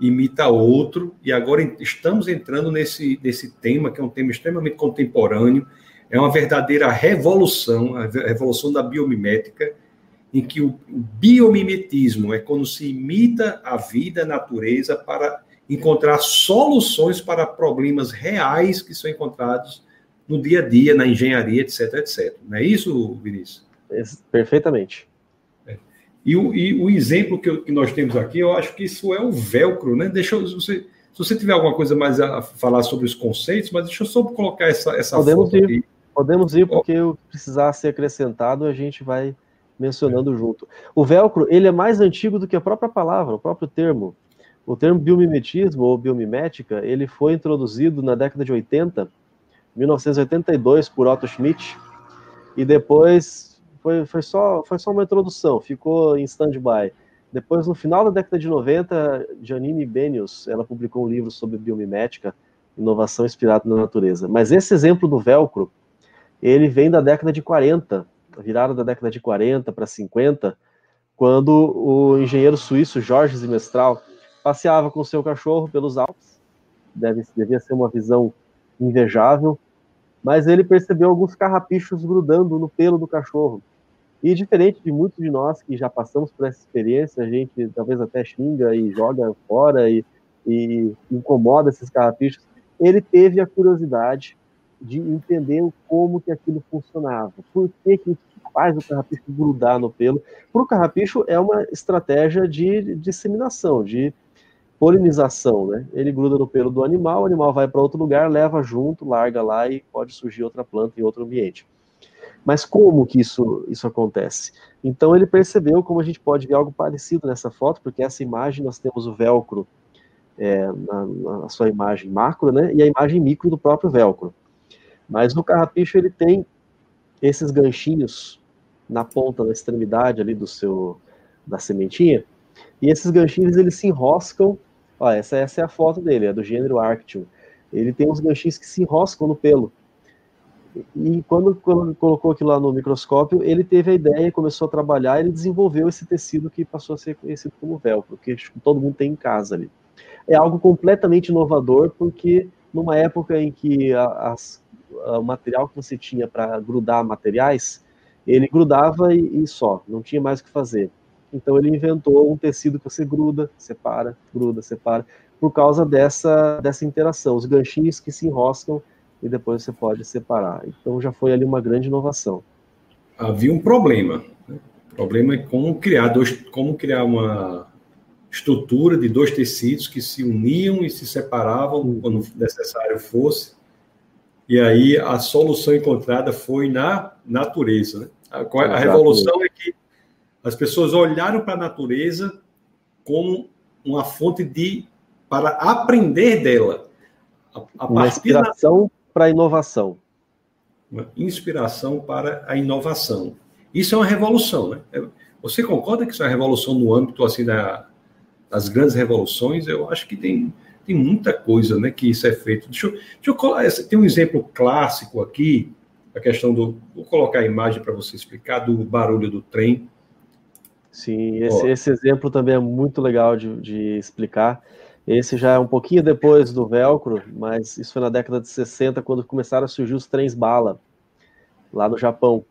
S1: imita outro, e agora estamos entrando nesse, nesse tema, que é um tema extremamente contemporâneo, é uma verdadeira revolução, a revolução da biomimética, em que o, biomimetismo é quando se imita a vida, a natureza, para encontrar soluções para problemas reais que são encontrados no dia a dia, na engenharia, etc, etc. Não é isso, Vinícius?
S2: Perfeitamente.
S1: É. E, o, e o exemplo que, eu, que, nós temos aqui, eu acho que isso é o velcro, né? Deixa eu, se você, se você tiver alguma coisa mais a falar sobre os conceitos, mas deixa eu só colocar essa, essa
S2: Podemos foto ir. aqui. Podemos ir, porque o que precisar ser acrescentado, a gente vai mencionando junto. O velcro, ele é mais antigo do que a própria palavra, o próprio termo. O termo biomimetismo ou biomimética, ele foi introduzido na década de 80, 1982, por Otto Schmidt, e depois foi, foi, só, foi só uma introdução, ficou em stand-by. Depois, no final da década de 90, Janine Benius, ela publicou um livro sobre biomimética, inovação inspirada na natureza. Mas esse exemplo do velcro, ele vem da década de 40, virada da década de 40 para 50, quando o engenheiro suíço Jorge Zimestral passeava com seu cachorro pelos Alpes. Deve, devia ser uma visão invejável, mas ele percebeu alguns carrapichos grudando no pelo do cachorro. E diferente de muitos de nós que já passamos por essa experiência, a gente talvez até xinga e joga fora e, e incomoda esses carrapichos, ele teve a curiosidade de entender como que aquilo funcionava. Por que, que faz o carrapicho grudar no pelo? Para o carrapicho é uma estratégia de disseminação, de polinização, né? Ele gruda no pelo do animal, o animal vai para outro lugar, leva junto, larga lá e pode surgir outra planta em outro ambiente. Mas como que isso, isso acontece? Então ele percebeu como a gente pode ver algo parecido nessa foto, porque essa imagem nós temos o velcro é, na, na, sua imagem macro, né? E a imagem micro do próprio velcro. Mas no carrapicho ele tem esses ganchinhos na ponta, na extremidade ali do seu da sementinha, e esses ganchinhos eles se enroscam. Ó, essa, essa é a foto dele, é do gênero Arctium. Ele tem uns ganchinhos que se enroscam no pelo. E quando, quando colocou aquilo lá no microscópio, ele teve a ideia começou a trabalhar. Ele desenvolveu esse tecido que passou a ser conhecido como velcro, que todo mundo tem em casa ali. É algo completamente inovador, porque numa época em que as o material que você tinha para grudar materiais, ele grudava e, e, só, não tinha mais o que fazer. Então ele inventou um tecido que você gruda, separa, gruda, separa, por causa dessa, dessa interação, os ganchinhos que se enroscam e depois você pode separar. Então já foi ali uma grande inovação.
S1: Havia um problema. Né? O problema é como criar dois, como criar uma estrutura de dois tecidos que se uniam e se separavam quando necessário fosse. E aí a solução encontrada foi na natureza. Né? A, a revolução é que as pessoas olharam para a natureza como uma fonte de para aprender dela.
S2: A, a uma inspiração para a inovação.
S1: Uma inspiração para a inovação. Isso é uma revolução, né? É, você concorda que isso é uma revolução no âmbito assim da, das grandes revoluções? Eu acho que tem, tem muita coisa, né, que isso é feito. Deixa eu, deixa eu tem um exemplo clássico aqui, a questão do vou colocar a imagem para você explicar do barulho do trem.
S2: Sim, esse, esse exemplo também é muito legal de, de explicar. Esse já é um pouquinho depois do velcro, mas isso foi na década de 60, quando começaram a surgir os trens bala, lá no Japão.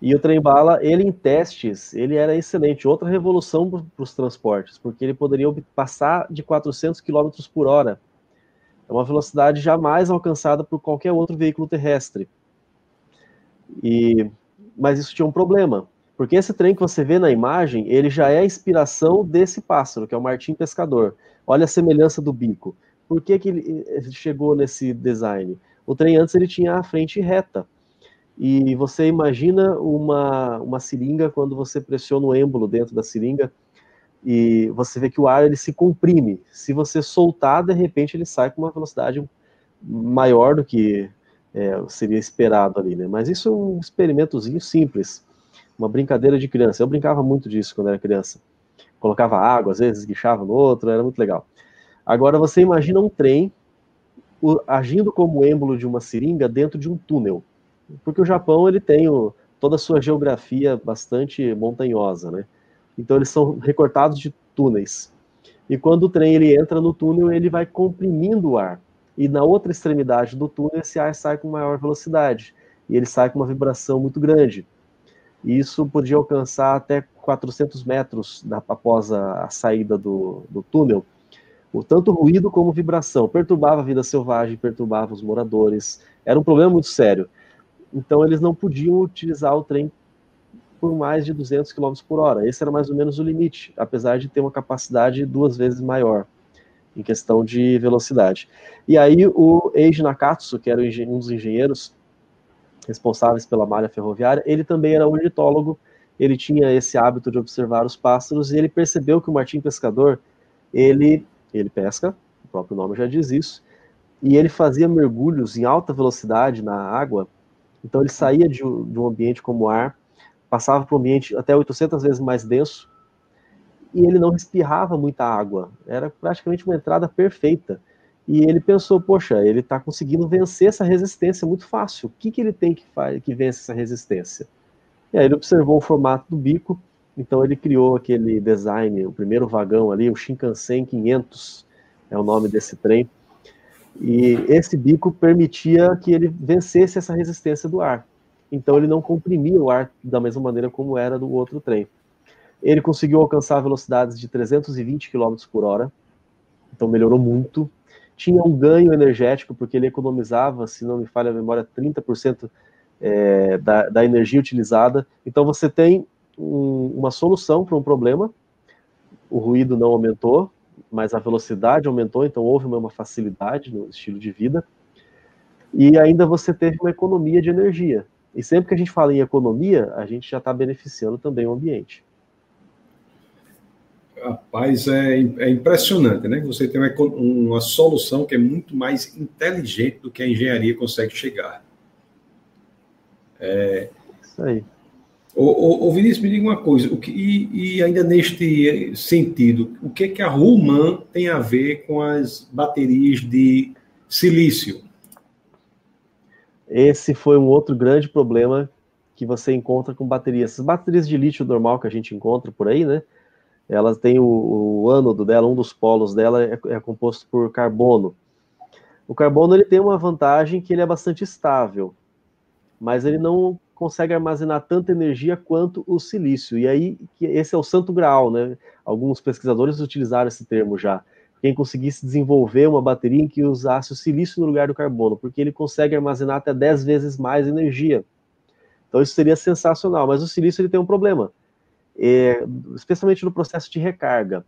S2: E o trem-bala, ele em testes, ele era excelente. Outra revolução para os transportes, porque ele poderia passar de 400 km por hora. É uma velocidade jamais alcançada por qualquer outro veículo terrestre. E, mas isso tinha um problema, porque esse trem que você vê na imagem, ele já é a inspiração desse pássaro, que é o martim pescador. Olha a semelhança do bico. Por que, que ele chegou nesse design? O trem antes ele tinha a frente reta. E você imagina uma, uma seringa quando você pressiona o êmbolo dentro da seringa e você vê que o ar ele se comprime. Se você soltar, de repente ele sai com uma velocidade maior do que é, seria esperado ali, né? Mas isso é um experimentozinho simples, uma brincadeira de criança. Eu brincava muito disso quando era criança. Colocava água, às vezes guichava no outro, era muito legal. Agora você imagina um trem agindo como êmbolo de uma seringa dentro de um túnel porque o Japão ele tem o, toda a sua geografia bastante montanhosa, né? Então eles são recortados de túneis. E quando o trem ele entra no túnel, ele vai comprimindo o ar. E na outra extremidade do túnel, esse ar sai com maior velocidade. E ele sai com uma vibração muito grande. E isso podia alcançar até 400 metros da, após a, a saída do, do túnel. O tanto ruído como vibração perturbava a vida selvagem, perturbava os moradores. Era um problema muito sério. Então eles não podiam utilizar o trem por mais de 200 km por hora. Esse era mais ou menos o limite, apesar de ter uma capacidade duas vezes maior em questão de velocidade. E aí o Eiji Nakatsu, que era um dos engenheiros responsáveis pela malha ferroviária, ele também era ornitólogo, ele tinha esse hábito de observar os pássaros e ele percebeu que o martim pescador, ele, ele pesca, o próprio nome já diz isso, e ele fazia mergulhos em alta velocidade na água então ele saía de, de um ambiente como o ar, passava para um ambiente até 800 vezes mais denso, e ele não respirava muita água. Era praticamente uma entrada perfeita. E ele pensou, poxa, ele está conseguindo vencer essa resistência muito fácil. O que, que ele tem que, que vence essa resistência? E aí ele observou o formato do bico, então ele criou aquele design, o primeiro vagão ali, o Shinkansen 500, é o nome desse trem, e esse bico permitia que ele vencesse essa resistência do ar. Então ele não comprimia o ar da mesma maneira como era do outro trem. Ele conseguiu alcançar velocidades de 320 km por hora, então melhorou muito. Tinha um ganho energético, porque ele economizava, se não me falha a memória, 30% é, da, da energia utilizada. Então você tem um, uma solução para um problema, o ruído não aumentou, mas a velocidade aumentou, então houve uma facilidade no estilo de vida. E ainda você teve uma economia de energia. E sempre que a gente fala em economia, a gente já está beneficiando também o ambiente.
S1: Rapaz, é, é impressionante, né? Você tem uma, uma solução que é muito mais inteligente do que a engenharia consegue chegar. É, Isso aí. Ô, ô, Vinícius, me diga uma coisa, o que, e, e, ainda neste sentido, o que, é que a Ruman tem a ver com as baterias de silício?
S2: Esse foi um outro grande problema que você encontra com baterias. As baterias de lítio normal que a gente encontra por aí, né? Elas têm o, o ânodo dela, um dos polos dela é, é composto por carbono. O carbono ele tem uma vantagem que ele é bastante estável, mas ele não consegue armazenar tanta energia quanto o silício. E aí, esse é o santo graal, né? Alguns pesquisadores utilizaram esse termo já. Quem conseguisse desenvolver uma bateria em que usasse o silício no lugar do carbono, porque ele consegue armazenar até 10 vezes mais energia. Então, isso seria sensacional. Mas o silício ele tem um problema, é, especialmente no processo de recarga.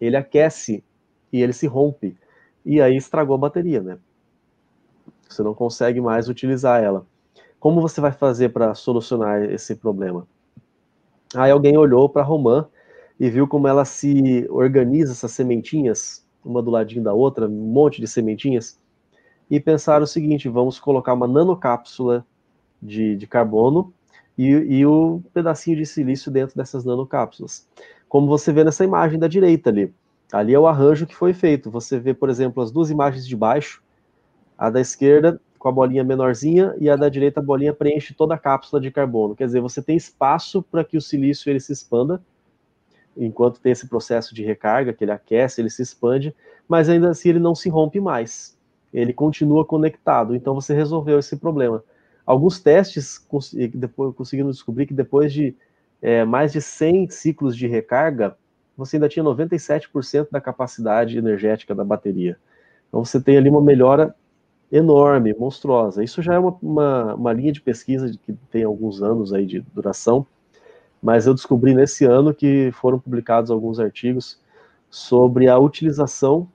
S2: ele aquece e ele se rompe. E aí estragou a bateria, né? Você não consegue mais utilizar ela. Como você vai fazer para solucionar esse problema? Aí alguém olhou para a Romã e viu como ela se organiza essas sementinhas, uma do ladinho da outra, um monte de sementinhas, e pensaram o seguinte: vamos colocar uma nanocápsula de, de carbono e, e o pedacinho de silício dentro dessas nanocápsulas. Como você vê nessa imagem da direita ali. Ali é o arranjo que foi feito. Você vê, por exemplo, as duas imagens de baixo, a da esquerda com a bolinha menorzinha e a da direita a bolinha preenche toda a cápsula de carbono. Quer dizer, você tem espaço para que o silício ele se expanda, enquanto tem esse processo de recarga, que ele aquece, ele se expande, mas ainda assim ele não se rompe mais. Ele continua conectado. Então você resolveu esse problema. Alguns testes conseguiram descobrir que depois de é, mais de 100 ciclos de recarga, você ainda tinha 97% da capacidade energética da bateria. Então você tem ali uma melhora enorme, monstruosa. Isso já é uma, uma, uma linha de pesquisa que tem alguns anos aí de duração, mas eu descobri nesse ano que foram publicados alguns artigos sobre a utilização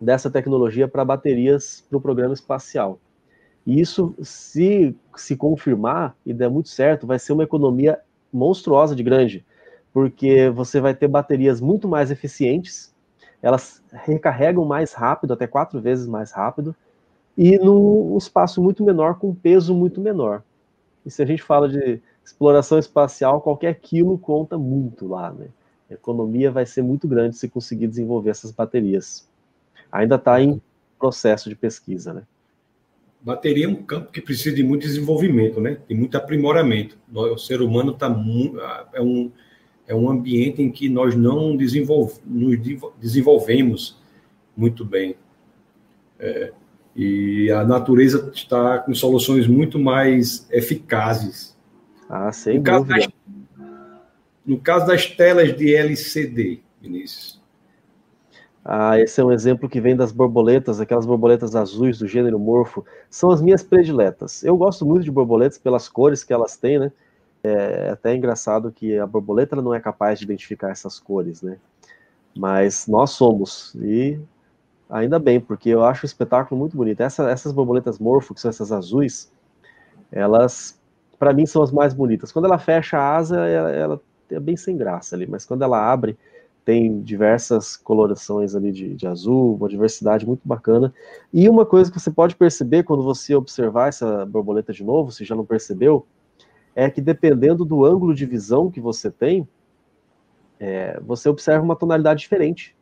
S2: dessa tecnologia para baterias para o programa espacial. E isso, se se confirmar e der muito certo, vai ser uma economia monstruosa de grande, porque você vai ter baterias muito mais eficientes, elas recarregam mais rápido, até quatro vezes mais rápido, e num espaço muito menor, com peso muito menor. E se a gente fala de exploração espacial, qualquer quilo conta muito lá, né? A economia vai ser muito grande se conseguir desenvolver essas baterias. Ainda está em processo de pesquisa, né?
S1: bateria é um campo que precisa de muito desenvolvimento, né? De muito aprimoramento. O ser humano está é um é um ambiente em que nós não desenvolve, nos desenvolvemos muito bem. É, e a natureza está com soluções muito mais eficazes.
S2: Ah, sem
S1: no caso, das, no caso das telas de LCD, Vinícius,
S2: ah, esse é um exemplo que vem das borboletas, aquelas borboletas azuis do gênero morfo, são as minhas prediletas. Eu gosto muito de borboletas pelas cores que elas têm, né? É até engraçado que a borboleta não é capaz de identificar essas cores, né? Mas nós somos, e ainda bem, porque eu acho o espetáculo muito bonito. Essa, essas borboletas morfo, que são essas azuis, elas, para mim, são as mais bonitas. Quando ela fecha a asa, ela, ela é bem sem graça ali, mas quando ela abre, tem diversas colorações ali de, de, azul, uma diversidade muito bacana. E uma coisa que você pode perceber quando você observar essa borboleta de novo, se já não percebeu, é que dependendo do ângulo de visão que você tem, é, você observa uma tonalidade diferente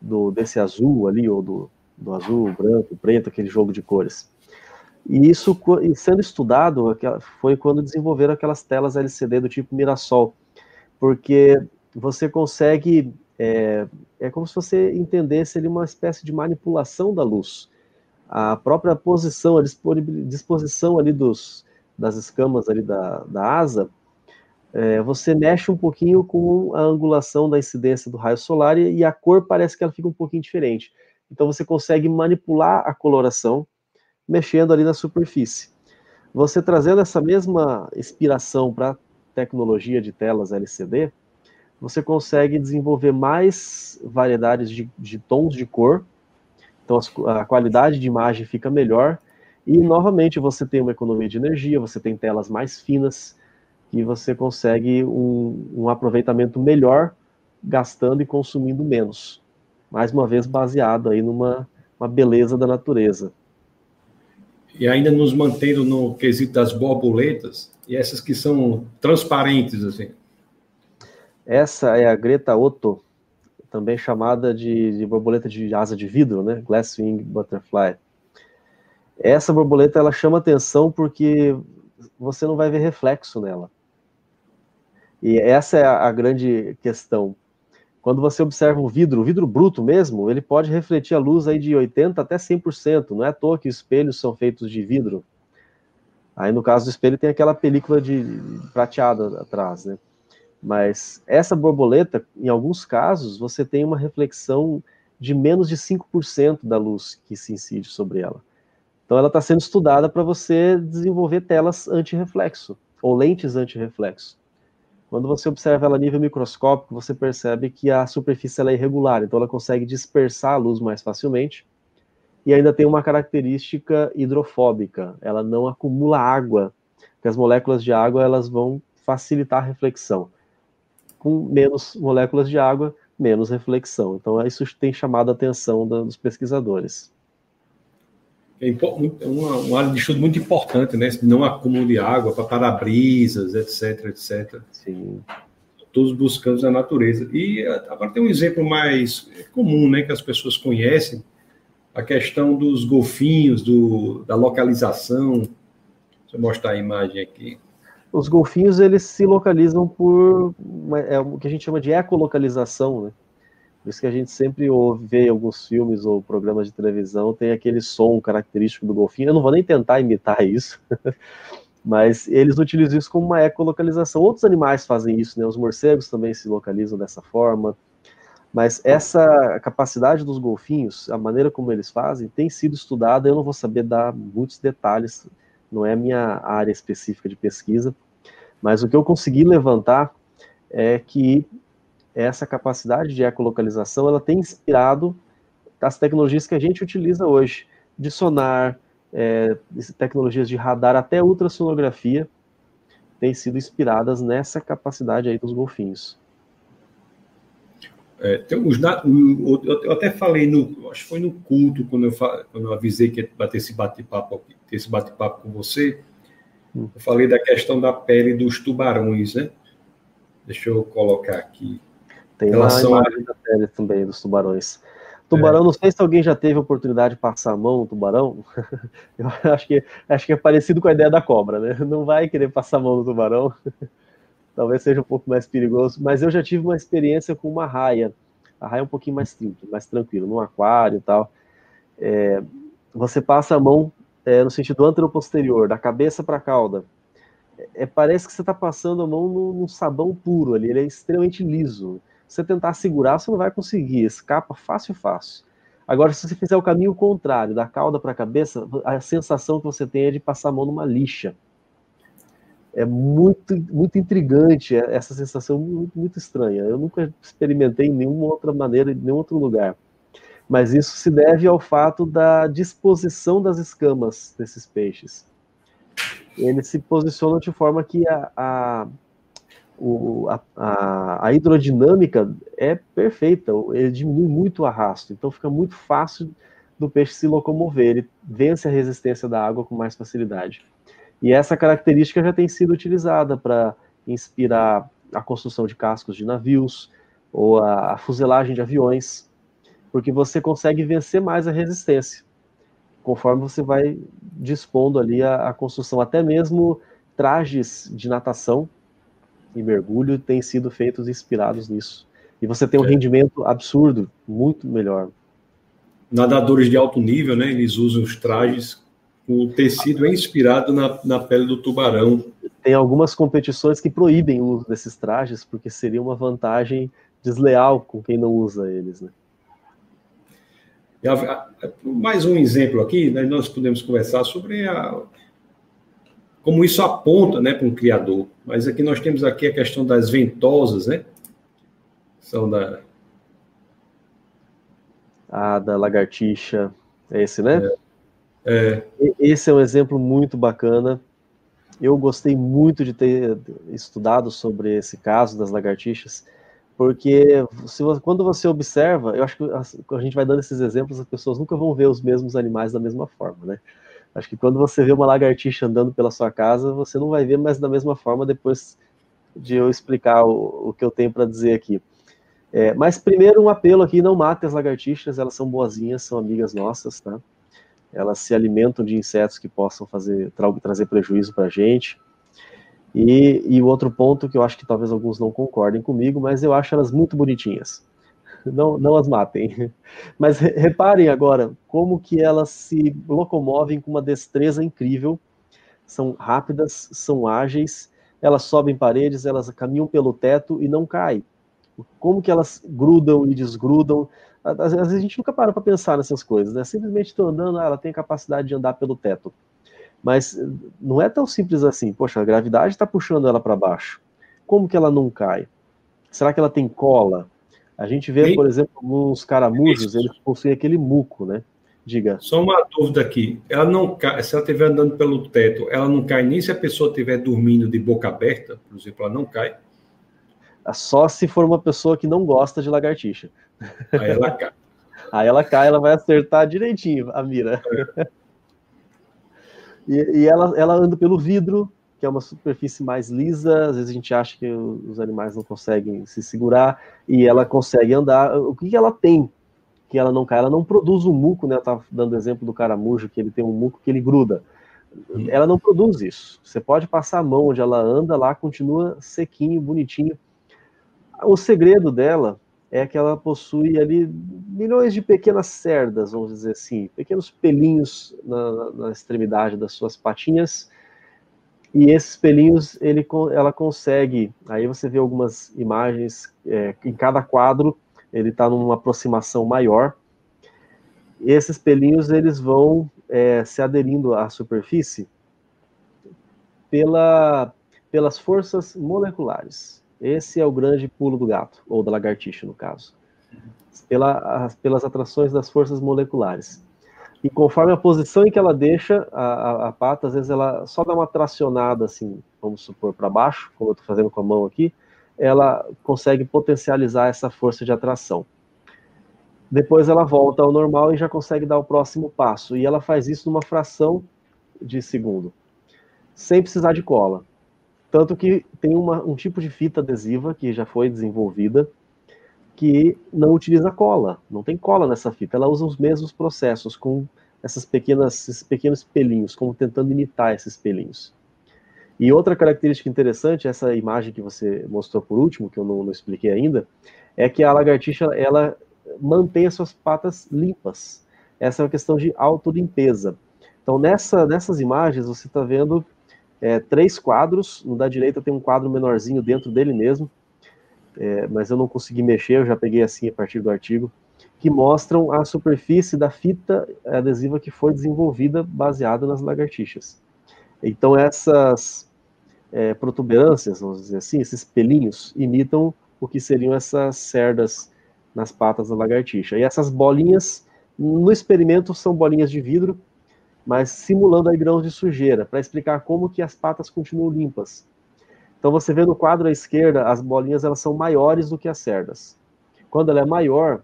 S2: do desse azul ali, ou do, do azul, branco, preto, aquele jogo de cores. E isso, sendo estudado, foi quando desenvolveram aquelas telas LCD do tipo Mirassol, porque você consegue. É, é como se você entendesse ali uma espécie de manipulação da luz. A própria posição, a disposição ali dos, das escamas ali da, da asa, é, você mexe um pouquinho com a angulação da incidência do raio solar e, e, a cor parece que ela fica um pouquinho diferente. Então você consegue manipular a coloração mexendo ali na superfície. Você trazendo essa mesma inspiração para tecnologia de telas LCD, você consegue desenvolver mais variedades de, de tons de cor, então a qualidade de imagem fica melhor, e novamente você tem uma economia de energia, você tem telas mais finas, e você consegue um, um aproveitamento melhor, gastando e consumindo menos. Mais uma vez baseado aí numa uma beleza da natureza.
S1: E ainda nos mantendo no quesito das borboletas, e essas que são transparentes, assim.
S2: Essa é a Greta Otto, também chamada de, de borboleta de asa de vidro, né? Glasswing Butterfly. Essa borboleta ela chama atenção porque você não vai ver reflexo nela. E essa é a, grande questão. Quando você observa o vidro, o vidro bruto mesmo, ele pode refletir a luz aí de 80 até 100%. Não é à toa que os espelhos são feitos de vidro. Aí no caso do espelho tem aquela película de prateada atrás, né? Mas essa borboleta, em alguns casos, você tem uma reflexão de menos de 5% da luz que se incide sobre ela. Então ela está sendo estudada para você desenvolver telas anti-reflexo, ou lentes anti-reflexo. Quando você observa ela a nível microscópico, você percebe que a superfície é irregular, então ela consegue dispersar a luz mais facilmente. E ainda tem uma característica hidrofóbica, ela não acumula água, porque as moléculas de água elas vão facilitar a reflexão. Com menos moléculas de água, menos reflexão. Então isso tem chamado a atenção dos pesquisadores.
S1: É uma, uma área de estudo muito importante, né? Não acúmulo de água para para-brisas, etc, etc. Sim. Todos buscando a natureza. E agora tem um exemplo mais comum, né? Que as pessoas conhecem, a questão dos golfinhos, do, da localização. Deixa eu mostrar a imagem aqui.
S2: Os golfinhos, eles se localizam por é, o que a gente chama de ecolocalização, né? Por isso que a gente sempre ouve, vê alguns filmes ou programas de televisão, tem aquele som característico do golfinho. Eu não vou nem tentar imitar isso, mas eles utilizam isso como uma ecolocalização. Outros animais fazem isso, né? Os morcegos também se localizam dessa forma. Mas essa capacidade dos golfinhos, a maneira como eles fazem, tem sido estudada. Eu não vou saber dar muitos detalhes, não é a minha área específica de pesquisa, mas o que eu consegui levantar é que essa capacidade de ecolocalização ela tem inspirado as tecnologias que a gente utiliza hoje, de sonar, é, tecnologias de radar, até ultrassonografia, têm sido inspiradas nessa capacidade aí dos golfinhos.
S1: É, tem os, eu até falei no, acho que foi no culto quando eu, quando eu avisei que ia ter esse bate-papo, ter esse bate-papo com você. Hum. Eu falei da questão da pele dos tubarões, né? Deixa eu colocar aqui.
S2: Tem relação uma imagem a... da pele também dos tubarões. Tubarão, é. não sei se alguém já teve a oportunidade de passar a mão no tubarão. Eu acho que, acho que é parecido com a ideia da cobra, né? Não vai querer passar a mão no tubarão. Talvez seja um pouco mais perigoso. Mas eu já tive uma experiência com uma raia. A raia é um pouquinho mais mais tranquilo, num aquário e tal. É, você passa a mão é, no sentido anteroposterior, da cabeça para a cauda. É, parece que você está passando a mão num sabão puro ali, ele é extremamente liso você tentar segurar, você não vai conseguir, escapa fácil, fácil. Agora, se você fizer o caminho contrário, da cauda para a cabeça, a sensação que você tem é de passar a mão numa lixa. É muito, muito intrigante é, essa sensação, muito, muito estranha. Eu nunca experimentei em nenhuma outra maneira, em nenhum outro lugar. Mas isso se deve ao fato da disposição das escamas desses peixes. Eles se posicionam de forma que a, a o, a, a, hidrodinâmica é perfeita, ele diminui muito o arrasto, então fica muito fácil do peixe se locomover, ele vence a resistência da água com mais facilidade. E essa característica já tem sido utilizada para inspirar a construção de cascos de navios ou a, a fuselagem de aviões, porque você consegue vencer mais a resistência conforme você vai dispondo ali a, a construção, até mesmo trajes de natação e mergulho têm sido feitos inspirados nisso. E você tem um é. rendimento absurdo, muito melhor.
S1: Nadadores de alto nível, né? Eles usam os trajes, o tecido é inspirado na, na pele do tubarão.
S2: Tem algumas competições que proíbem o uso desses trajes, porque seria uma vantagem desleal com quem não usa eles, né?
S1: Mais um exemplo aqui, né, nós podemos conversar sobre a, como isso aponta né, para um criador. Mas aqui nós temos aqui a questão das ventosas, né? São da.
S2: Ah, da lagartixa. É esse, né?
S1: É.
S2: é. Esse é um exemplo muito bacana. Eu gostei muito de ter estudado sobre esse caso das lagartixas, porque se quando você observa, eu acho que a, a gente vai dando esses exemplos, as pessoas nunca vão ver os mesmos animais da mesma forma, né? Acho que quando você vê uma lagartixa andando pela sua casa, você não vai ver mais da mesma forma depois de eu explicar o, o que eu tenho para dizer aqui. É, mas primeiro um apelo aqui, não mate as lagartixas, elas são boazinhas, são amigas nossas, tá? Elas se alimentam de insetos que possam fazer tra trazer prejuízo para a gente. E o outro ponto que eu acho que talvez alguns não concordem comigo, mas eu acho elas muito bonitinhas não, não as matem. Mas reparem agora como que elas se locomovem com uma destreza incrível. São rápidas, são ágeis, elas sobem paredes, elas caminham pelo teto e não caem. Como que elas grudam e desgrudam? Às vezes a gente nunca para para pensar nessas coisas, né? Simplesmente estou andando, ah, ela tem a capacidade de andar pelo teto. Mas não é tão simples assim. Poxa, a gravidade está puxando ela para baixo como que ela não cai? Será que ela tem cola? A gente vê, por exemplo, alguns caramujos, eles possuem aquele muco, né? Diga.
S1: Só uma dúvida aqui. Ela não cai, se ela estiver andando pelo teto, ela não cai nem se a pessoa estiver dormindo de boca aberta, por exemplo, ela não cai.
S2: Só se for uma pessoa que não gosta de lagartixa.
S1: Aí ela cai.
S2: Aí ela cai, ela vai acertar direitinho a mira. É. e, e ela, ela anda pelo vidro, que é uma superfície mais lisa, às vezes a gente acha que os animais não conseguem se segurar, e ela consegue andar. O que ela tem que ela não cai? Ela não produz um muco, né? Eu estava dando exemplo do caramujo, que ele tem um muco que ele gruda. Ela não produz isso. Você pode passar a mão onde ela anda, lá continua sequinho, bonitinho. O segredo dela é que ela possui ali milhões de pequenas cerdas, vamos dizer assim, pequenos pelinhos na, na extremidade das suas patinhas, e esses pelinhos ele, ela consegue. Aí você vê algumas imagens é, em cada quadro ele está numa aproximação maior. Esses pelinhos eles vão é, se aderindo à superfície pela, pelas forças moleculares. Esse é o grande pulo do gato, ou da lagartixa, no caso. Pela, as, pelas atrações das forças moleculares. E conforme a posição em que ela deixa a, a, a pata, às vezes ela só dá uma tracionada, assim, vamos supor, para baixo, como eu estou fazendo com a mão aqui, ela consegue potencializar essa força de atração. Depois ela volta ao normal e já consegue dar o próximo passo. E ela faz isso numa fração de segundo, sem precisar de cola. Tanto que tem uma, um tipo de fita adesiva que já foi desenvolvida que não utiliza cola, não tem cola nessa fita. Ela usa os mesmos processos com essas pequenas, esses pequenos pelinhos, como tentando imitar esses pelinhos. E outra característica interessante, essa imagem que você mostrou por último, que eu não, não expliquei ainda, é que a lagartixa ela mantém as suas patas limpas. Essa é uma questão de autolimpeza. Então, nessa, nessas imagens, você está vendo é, três quadros. No da direita tem um quadro menorzinho dentro dele mesmo, é, mas eu não consegui mexer, eu já peguei assim a partir do artigo, que mostram a superfície da fita adesiva que foi desenvolvida baseada nas lagartixas. Então essas é, protuberâncias, vamos dizer assim, esses pelinhos, imitam o que seriam essas cerdas nas patas da lagartixa. E essas bolinhas, no experimento, são bolinhas de vidro, mas simulando aí grãos de sujeira, para explicar como que as patas continuam limpas. Então você vê no quadro à esquerda, as bolinhas elas são maiores do que as cerdas. Quando ela é maior,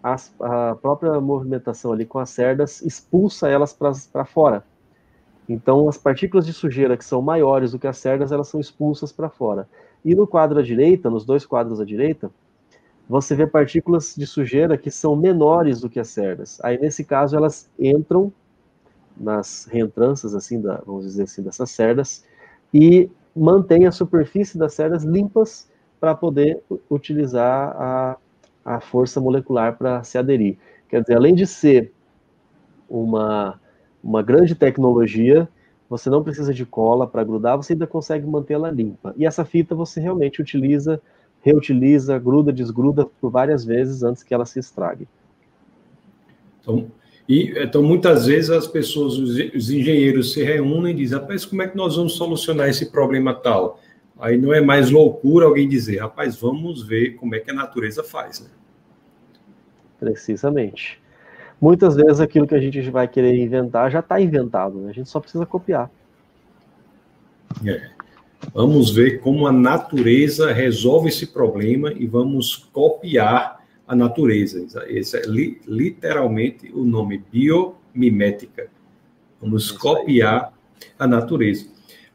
S2: as, a própria movimentação ali com as cerdas expulsa elas para fora. Então as partículas de sujeira que são maiores do que as cerdas, elas são expulsas para fora. E no quadro à direita, nos dois quadros à direita, você vê partículas de sujeira que são menores do que as cerdas. Aí nesse caso elas entram nas reentranças assim, da, vamos dizer assim, dessas cerdas e mantém a superfície das cerdas limpas para poder utilizar a, a força molecular para se aderir. Quer dizer, além de ser uma, uma grande tecnologia, você não precisa de cola para grudar, você ainda consegue mantê-la limpa. E essa fita você realmente utiliza, reutiliza, gruda, desgruda por várias vezes antes que ela se estrague.
S1: Então, e, então, muitas vezes as pessoas, os, os engenheiros se reúnem e dizem, rapaz, como é que nós vamos solucionar esse problema tal? Aí não é mais loucura alguém dizer, rapaz, vamos ver como é que a natureza faz, né?
S2: Precisamente. Muitas vezes aquilo que a gente vai querer inventar já está inventado, né? a gente só precisa copiar.
S1: É. Vamos ver como a natureza resolve esse problema e vamos copiar a natureza. Esse é li, literalmente o nome biomimética. Vamos copiar a natureza.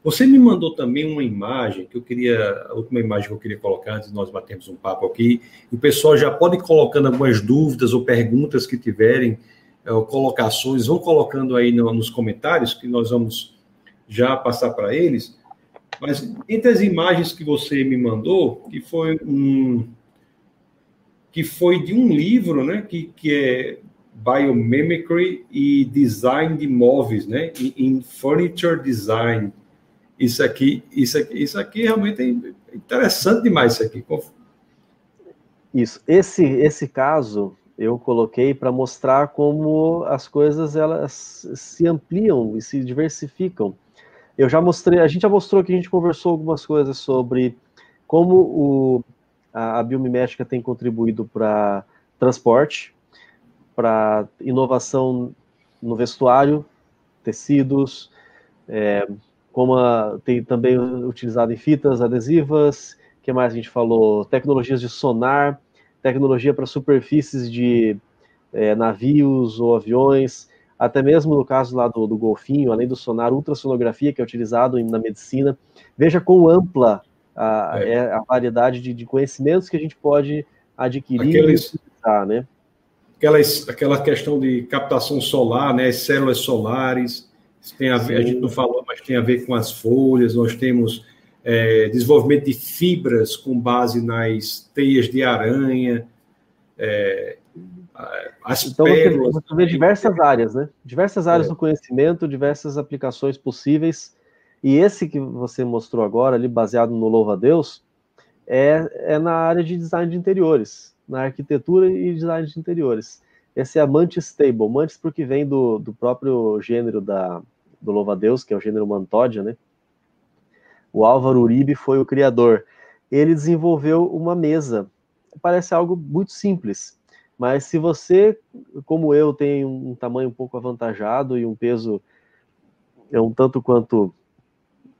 S1: Você me mandou também uma imagem que eu queria, a última imagem que eu queria colocar antes de nós batermos um papo aqui. O pessoal já pode ir colocando algumas dúvidas ou perguntas que tiverem, é, ou colocações, vão colocando aí no, nos comentários que nós vamos já passar para eles. Mas entre as imagens que você me mandou, que foi um, que foi de um livro, né, que, que é Biomimicry e Design de Móveis, né, em Furniture Design. Isso aqui, isso aqui, isso aqui realmente é interessante demais isso aqui.
S2: Isso, esse esse caso eu coloquei para mostrar como as coisas elas se ampliam e se diversificam. Eu já mostrei, a gente já mostrou que a gente conversou algumas coisas sobre como o, a, biomimética tem contribuído para transporte, para inovação no vestuário, tecidos, é, como a, tem também utilizado em fitas adesivas, que mais a gente falou? Tecnologias de sonar, tecnologia para superfícies de é, navios ou aviões, até mesmo no caso lá do, do golfinho, além do sonar, ultrassonografia, que é utilizado na medicina. Veja quão ampla a, é. é a variedade de, de, conhecimentos que a gente pode adquirir Aqueles, e utilizar, né?
S1: Aquelas, aquela questão de captação solar, né, as células solares, tem a, ver, a gente não falou, mas tem a ver com as folhas, nós temos é, desenvolvimento de fibras com base nas teias de aranha, é,
S2: as então pérolas, você, você vê diversas áreas, né? Diversas áreas é. do conhecimento, diversas aplicações possíveis. E esse que você mostrou agora, ali baseado no Louva a Deus, é, é na área de design de interiores, na arquitetura e design de interiores. Esse é a Mantis Table. Mantis porque vem do, do próprio gênero da, do Louva a Deus, que é o gênero Mantódia, né? O Álvaro Uribe foi o criador. Ele desenvolveu uma mesa. Parece algo muito simples, mas se você, como eu, tem um tamanho um pouco avantajado e um peso é um tanto quanto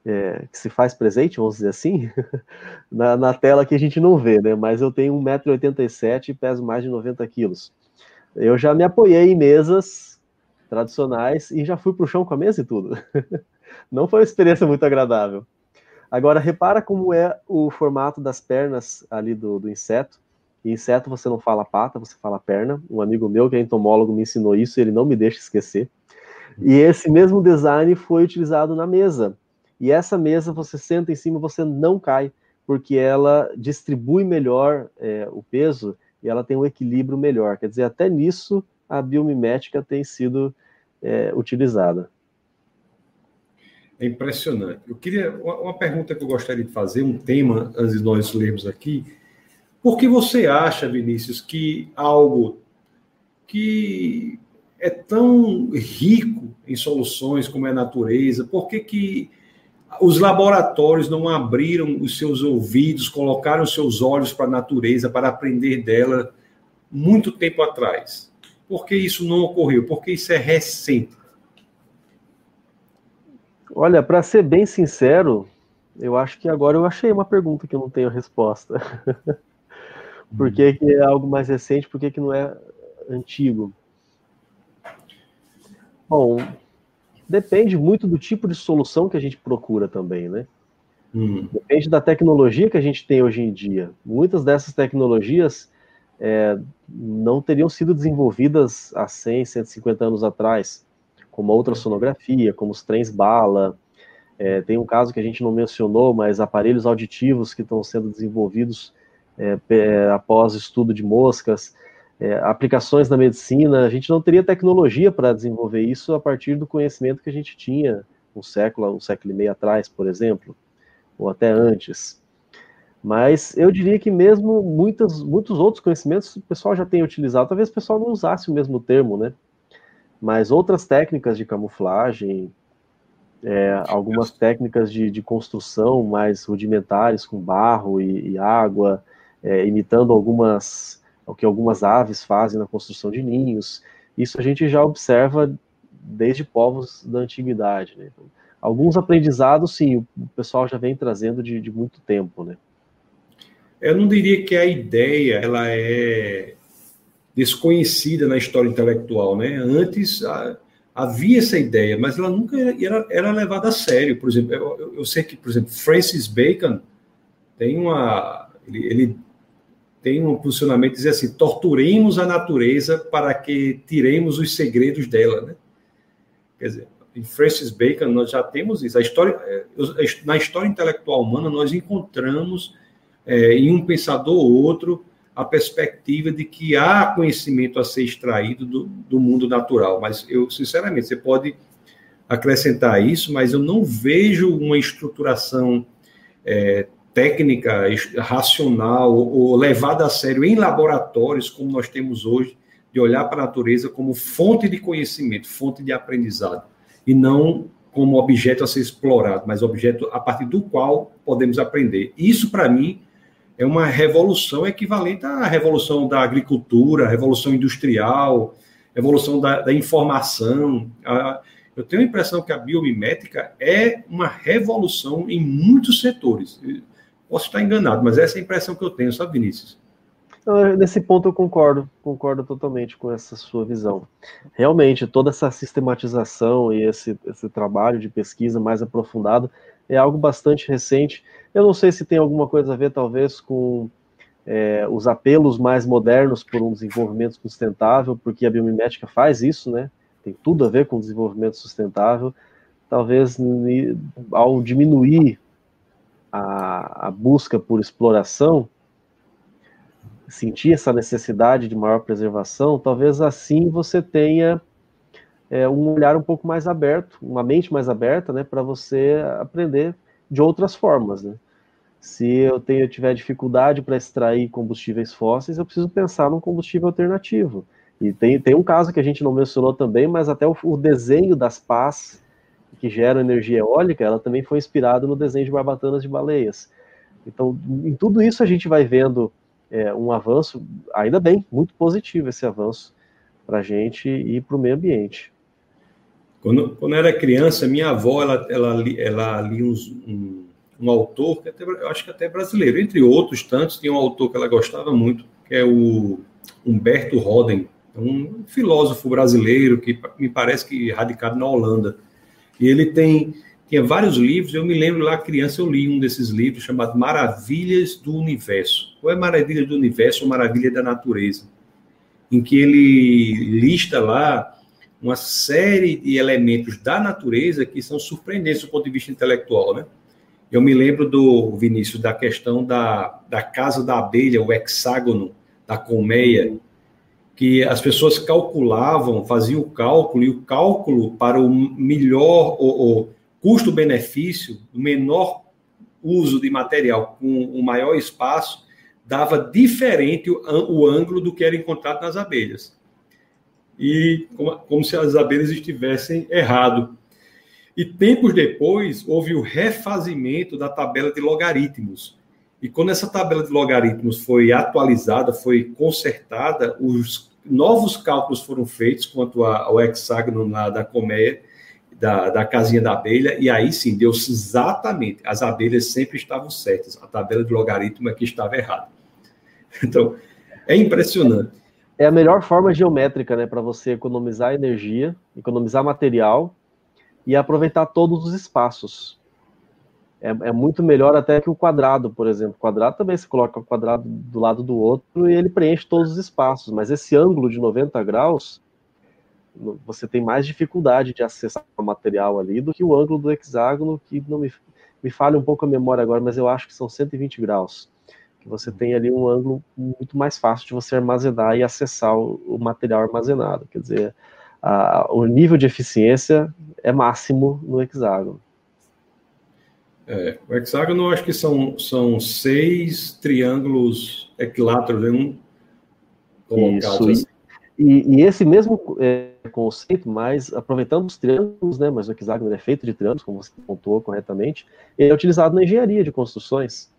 S2: é, que se faz presente, vamos dizer assim, na, na, tela que a gente não vê, né? Mas eu tenho 1,87m e peso mais de 90 quilos. Eu já me apoiei em mesas tradicionais e já fui para o chão com a mesa e tudo. não foi uma experiência muito agradável. Agora, repara como é o formato das pernas ali do, do inseto. Inseto você não fala pata, você fala perna. Um amigo meu que é entomólogo me ensinou isso e ele não me deixa esquecer. E esse mesmo design foi utilizado na mesa. E essa mesa você senta em cima, você não cai, porque ela distribui melhor é, o peso e ela tem um equilíbrio melhor. Quer dizer, até nisso a biomimética tem sido é, utilizada.
S1: É impressionante. Eu queria uma pergunta que eu gostaria de fazer, um tema antes de nós lermos aqui. Por que você acha, Vinícius, que algo que é tão rico em soluções como é a natureza, por que, que os laboratórios não abriram os seus ouvidos, colocaram os seus olhos para a natureza, para aprender dela muito tempo atrás? Por que isso não ocorreu? Porque isso é recente.
S2: Olha, para ser bem sincero, eu acho que agora eu achei uma pergunta que eu não tenho resposta. por que, que, é algo mais recente, por que, que não é antigo? Bom, depende muito do tipo de solução que a gente procura também, né? Hum. Depende da tecnologia que a gente tem hoje em dia. Muitas dessas tecnologias é, não teriam sido desenvolvidas há 100, 150 anos atrás como a ultrassonografia, como os trens bala. É, tem um caso que a gente não mencionou, mas aparelhos auditivos que estão sendo desenvolvidos é, é, após estudo de moscas, é, aplicações na medicina. A gente não teria tecnologia para desenvolver isso a partir do conhecimento que a gente tinha um século, um século e meio atrás, por exemplo, ou até antes. Mas eu diria que mesmo muitos, muitos outros conhecimentos o pessoal já tem utilizado. Talvez o pessoal não usasse o mesmo termo, né? mas outras técnicas de camuflagem, é, algumas técnicas de, de, construção mais rudimentares com barro e, e água, é, imitando algumas o que algumas aves fazem na construção de ninhos. Isso a gente já observa desde povos da antiguidade. Né? Alguns aprendizados, sim, o pessoal já vem trazendo de, de muito tempo, né?
S1: Eu não diria que a ideia ela é desconhecida na história intelectual, né? Antes a, havia essa ideia, mas ela nunca era, era levada a sério. Por exemplo, eu, eu, sei que, por exemplo, Francis Bacon tem uma ele, ele tem um posicionamento dizer assim: torturemos a natureza para que tiremos os segredos dela, né? Quer dizer, em Francis Bacon nós já temos isso. História, é, na história intelectual humana nós encontramos é, em um pensador ou outro a perspectiva de que há conhecimento a ser extraído do, do mundo natural. Mas eu, sinceramente, você pode acrescentar isso, mas eu não vejo uma estruturação é, técnica, racional ou levada a sério em laboratórios como nós temos hoje, de olhar para a natureza como fonte de conhecimento, fonte de aprendizado, e não como objeto a ser explorado, mas objeto a partir do qual podemos aprender. Isso, para mim, é uma revolução equivalente à revolução da agricultura, revolução industrial, revolução da, da informação. A, eu tenho a impressão que a biomimética é uma revolução em muitos setores. Posso estar enganado, mas essa é a impressão que eu tenho, sabe, Vinícius?
S2: Nesse ponto eu concordo, concordo totalmente com essa sua visão. Realmente, toda essa sistematização e esse, esse trabalho de pesquisa mais aprofundado é algo bastante recente. Eu não sei se tem alguma coisa a ver, talvez, com é, os apelos mais modernos por um desenvolvimento sustentável, porque a biomimética faz isso, né? Tem tudo a ver com desenvolvimento sustentável. Talvez ao diminuir a, a busca por exploração, sentir essa necessidade de maior preservação, talvez assim você tenha é, um olhar um pouco mais aberto, uma mente mais aberta, né, para você aprender de outras formas, né? Se eu tenho, eu tiver dificuldade para extrair combustíveis fósseis, eu preciso pensar num combustível alternativo. E tem, tem um caso que a gente não mencionou também, mas até o, o desenho das pás que geram energia eólica, ela também foi inspirada no desenho de barbatanas de baleias. Então, em tudo isso a gente vai vendo é, um avanço, ainda bem, muito positivo esse avanço para a gente e para o meio ambiente.
S1: Quando, quando eu era criança, minha avó, ela, ela, ela lia uns, um, um autor, que até, eu acho que até brasileiro, entre outros tantos, tinha um autor que ela gostava muito, que é o Humberto Roden, um filósofo brasileiro que me parece que radicado na Holanda. E ele tem tinha vários livros, eu me lembro lá, criança, eu li um desses livros chamado Maravilhas do Universo. Ou é Maravilhas do Universo ou Maravilha da Natureza, em que ele lista lá uma série de elementos da natureza que são surpreendentes do ponto de vista intelectual, né? Eu me lembro do Vinícius da questão da, da casa da abelha, o hexágono da colmeia, que as pessoas calculavam, faziam o cálculo, e o cálculo para o melhor, ou, custo-benefício, o menor uso de material com o maior espaço, dava diferente o, o, ângulo do que era encontrado nas abelhas. E como, como se as abelhas estivessem errado. E tempos depois, houve o refazimento da tabela de logaritmos. E quando essa tabela de logaritmos foi atualizada, foi consertada, os novos cálculos foram feitos quanto ao hexágono lá da colmeia, da, da casinha da abelha, e aí sim deu-se exatamente, as abelhas sempre estavam certas, a tabela de logaritmo é que estava errada. Então, é impressionante.
S2: É a melhor forma geométrica, né, para você economizar energia, economizar material e aproveitar todos os espaços. É, é, muito melhor até que o quadrado, por exemplo. O quadrado também se coloca o quadrado do lado do outro e ele preenche todos os espaços, mas esse ângulo de 90 graus você tem mais dificuldade de acessar o material ali do que o ângulo do hexágono, que não me, me falha um pouco a memória agora, mas eu acho que são 120 graus. Que você tem ali um ângulo muito mais fácil de você armazenar e acessar o, o material armazenado. Quer dizer, a, o nível de eficiência é máximo no hexágono.
S1: É, o hexágono, eu acho que são, são seis triângulos equiláteros em um
S2: colocado. Isso, assim. e, e, esse mesmo é, conceito, mas aproveitando os triângulos, né, mas o hexágono é feito de triângulos, como você pontuou corretamente, ele é utilizado na engenharia de construções.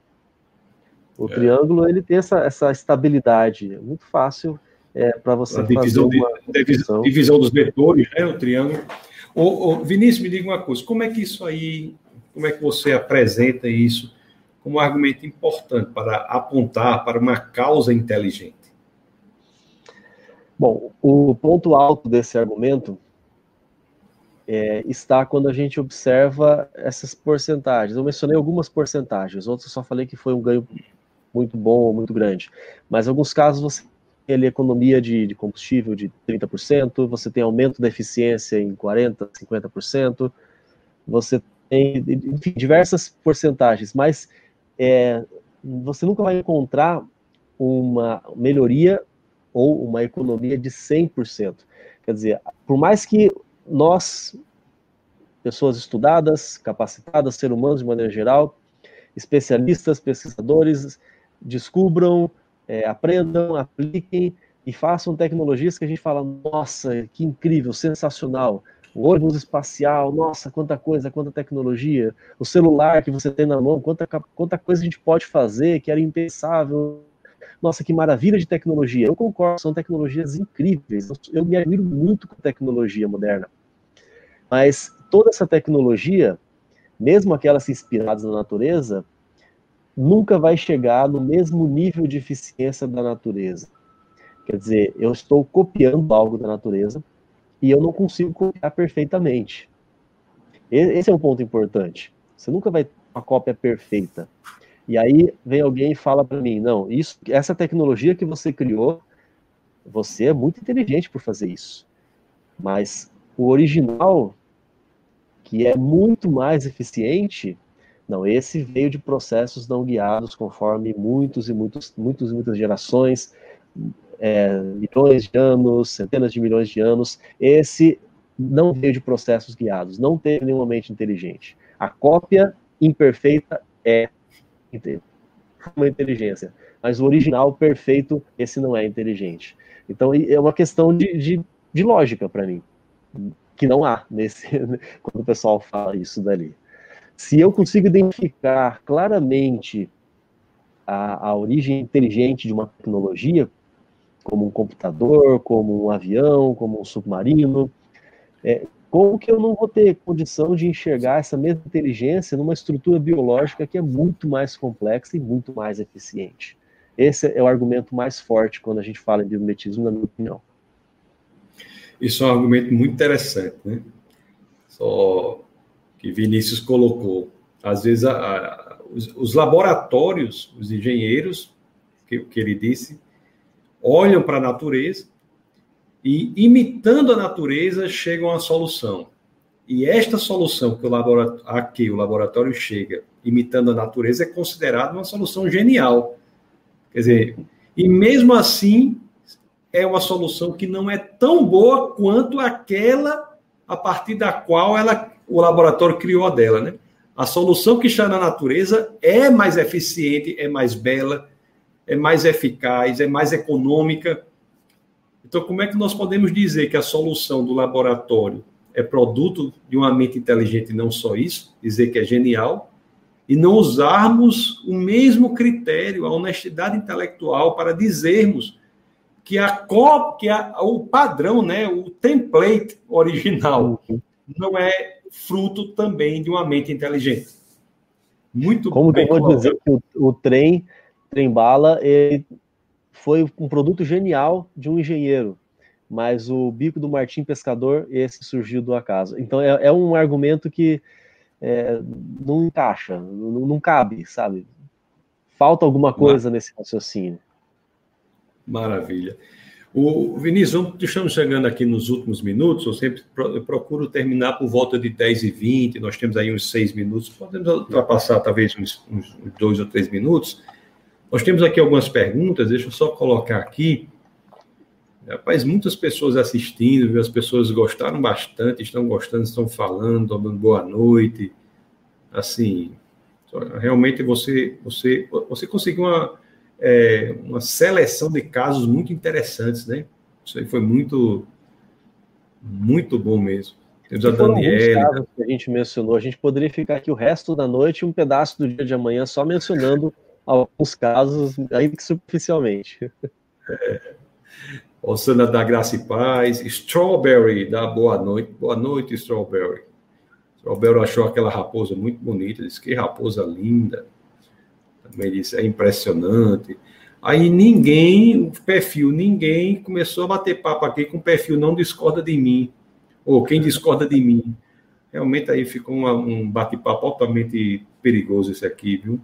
S2: O é. triângulo ele tem essa, essa estabilidade, é muito fácil é, para você a divisão
S1: fazer uma de, divisão. divisão dos vetores, né, o triângulo. Ô, ô, Vinícius, me diga uma coisa, como é que isso aí, como é que você apresenta isso como um argumento importante para apontar para uma causa inteligente?
S2: Bom, o ponto alto desse argumento é, está quando a gente observa essas porcentagens. Eu mencionei algumas porcentagens, outras só falei que foi um ganho muito bom muito grande. Mas em alguns casos você tem ali economia de, de combustível de 30%, você tem aumento da eficiência em 40%, 50%, você tem, enfim, diversas porcentagens, mas é, você nunca vai encontrar uma melhoria ou uma economia de 100%. Quer dizer, por mais que nós, pessoas estudadas, capacitadas, seres humanos de maneira geral, especialistas, pesquisadores, descubram, é, aprendam, apliquem e façam tecnologias que a gente fala, nossa, que incrível, sensacional. O ônibus espacial, nossa, quanta coisa, quanta tecnologia. O celular que você tem na mão, quanta, quanta coisa a gente pode fazer que era impensável. Nossa, que maravilha de tecnologia. Eu concordo, são tecnologias incríveis. Eu me admiro muito com tecnologia moderna. Mas toda essa tecnologia, mesmo aquelas inspiradas na natureza, nunca vai chegar no mesmo nível de eficiência da natureza. Quer dizer, eu estou copiando algo da natureza e eu não consigo copiar perfeitamente. Esse é um ponto importante. Você nunca vai ter uma cópia perfeita. E aí vem alguém e fala para mim, não, isso, essa tecnologia que você criou, você é muito inteligente por fazer isso. Mas o original, que é muito mais eficiente, não, esse veio de processos não guiados conforme muitos e muitos, muitos e muitas gerações, é, milhões de anos, centenas de milhões de anos. Esse não veio de processos guiados, não teve nenhuma mente inteligente. A cópia imperfeita é uma inteligência, mas o original perfeito, esse não é inteligente. Então é uma questão de, de, de lógica para mim, que não há nesse quando o pessoal fala isso dali. Se eu consigo identificar claramente a, a origem inteligente de uma tecnologia, como um computador, como um avião, como um submarino, é, como que eu não vou ter condição de enxergar essa mesma inteligência numa estrutura biológica que é muito mais complexa e muito mais eficiente? Esse é o argumento mais forte quando a gente fala em biomimetismo, na minha opinião.
S1: Isso é um argumento muito interessante, né? Só que Vinícius colocou. Às vezes, a, a, os, os, laboratórios, os engenheiros, que, que ele disse, olham para a natureza e, imitando a natureza, chegam à solução. E esta solução que o laboratório, a que o laboratório chega, imitando a natureza, é considerada uma solução genial. Quer dizer, e mesmo assim, é uma solução que não é tão boa quanto aquela a partir da qual ela o laboratório criou a dela, né? A solução que está na natureza é mais eficiente, é mais bela, é mais eficaz, é mais econômica. Então, como é que nós podemos dizer que a solução do laboratório é produto de uma mente inteligente, não só isso, dizer que é genial, e não usarmos o mesmo critério, a honestidade intelectual, para dizermos que a cópia, que a, o padrão, né, o template original, não é fruto também de uma mente inteligente.
S2: Muito Como que eu vou dizer que o, o trem, trem bala, foi um produto genial de um engenheiro, mas o bico do Martim Pescador, esse surgiu do acaso. Então é, é um argumento que é, não encaixa, não, não, cabe, sabe? Falta alguma coisa nesse raciocínio.
S1: Maravilha. O Vinícius, estamos chegando aqui nos últimos minutos, eu sempre procuro terminar por volta de 10 e 20, nós temos aí uns 6 minutos, podemos ultrapassar talvez uns, uns dois ou três minutos. Nós temos aqui algumas perguntas, deixa eu só colocar aqui. Rapaz, muitas pessoas assistindo, as pessoas gostaram bastante, estão gostando, estão falando, dando boa noite. Assim, realmente você, você, você conseguiu uma é, uma seleção de casos muito interessantes, né? Isso aí foi muito, muito bom mesmo.
S2: Temos a Daniela. que a gente mencionou, a gente poderia ficar aqui o resto da noite e um pedaço do dia de amanhã só mencionando alguns casos, ainda que superficialmente.
S1: É. Osana da Graça e Paz, Strawberry da Boa Noite, Boa Noite, Strawberry. Strawberry achou aquela raposa muito bonita, disse que raposa linda também disse, é impressionante. Aí ninguém, o perfil, ninguém começou a bater papo aqui com o perfil não discorda de mim, ou quem discorda de mim. Realmente aí ficou uma, um bate-papo altamente perigoso esse aqui, viu?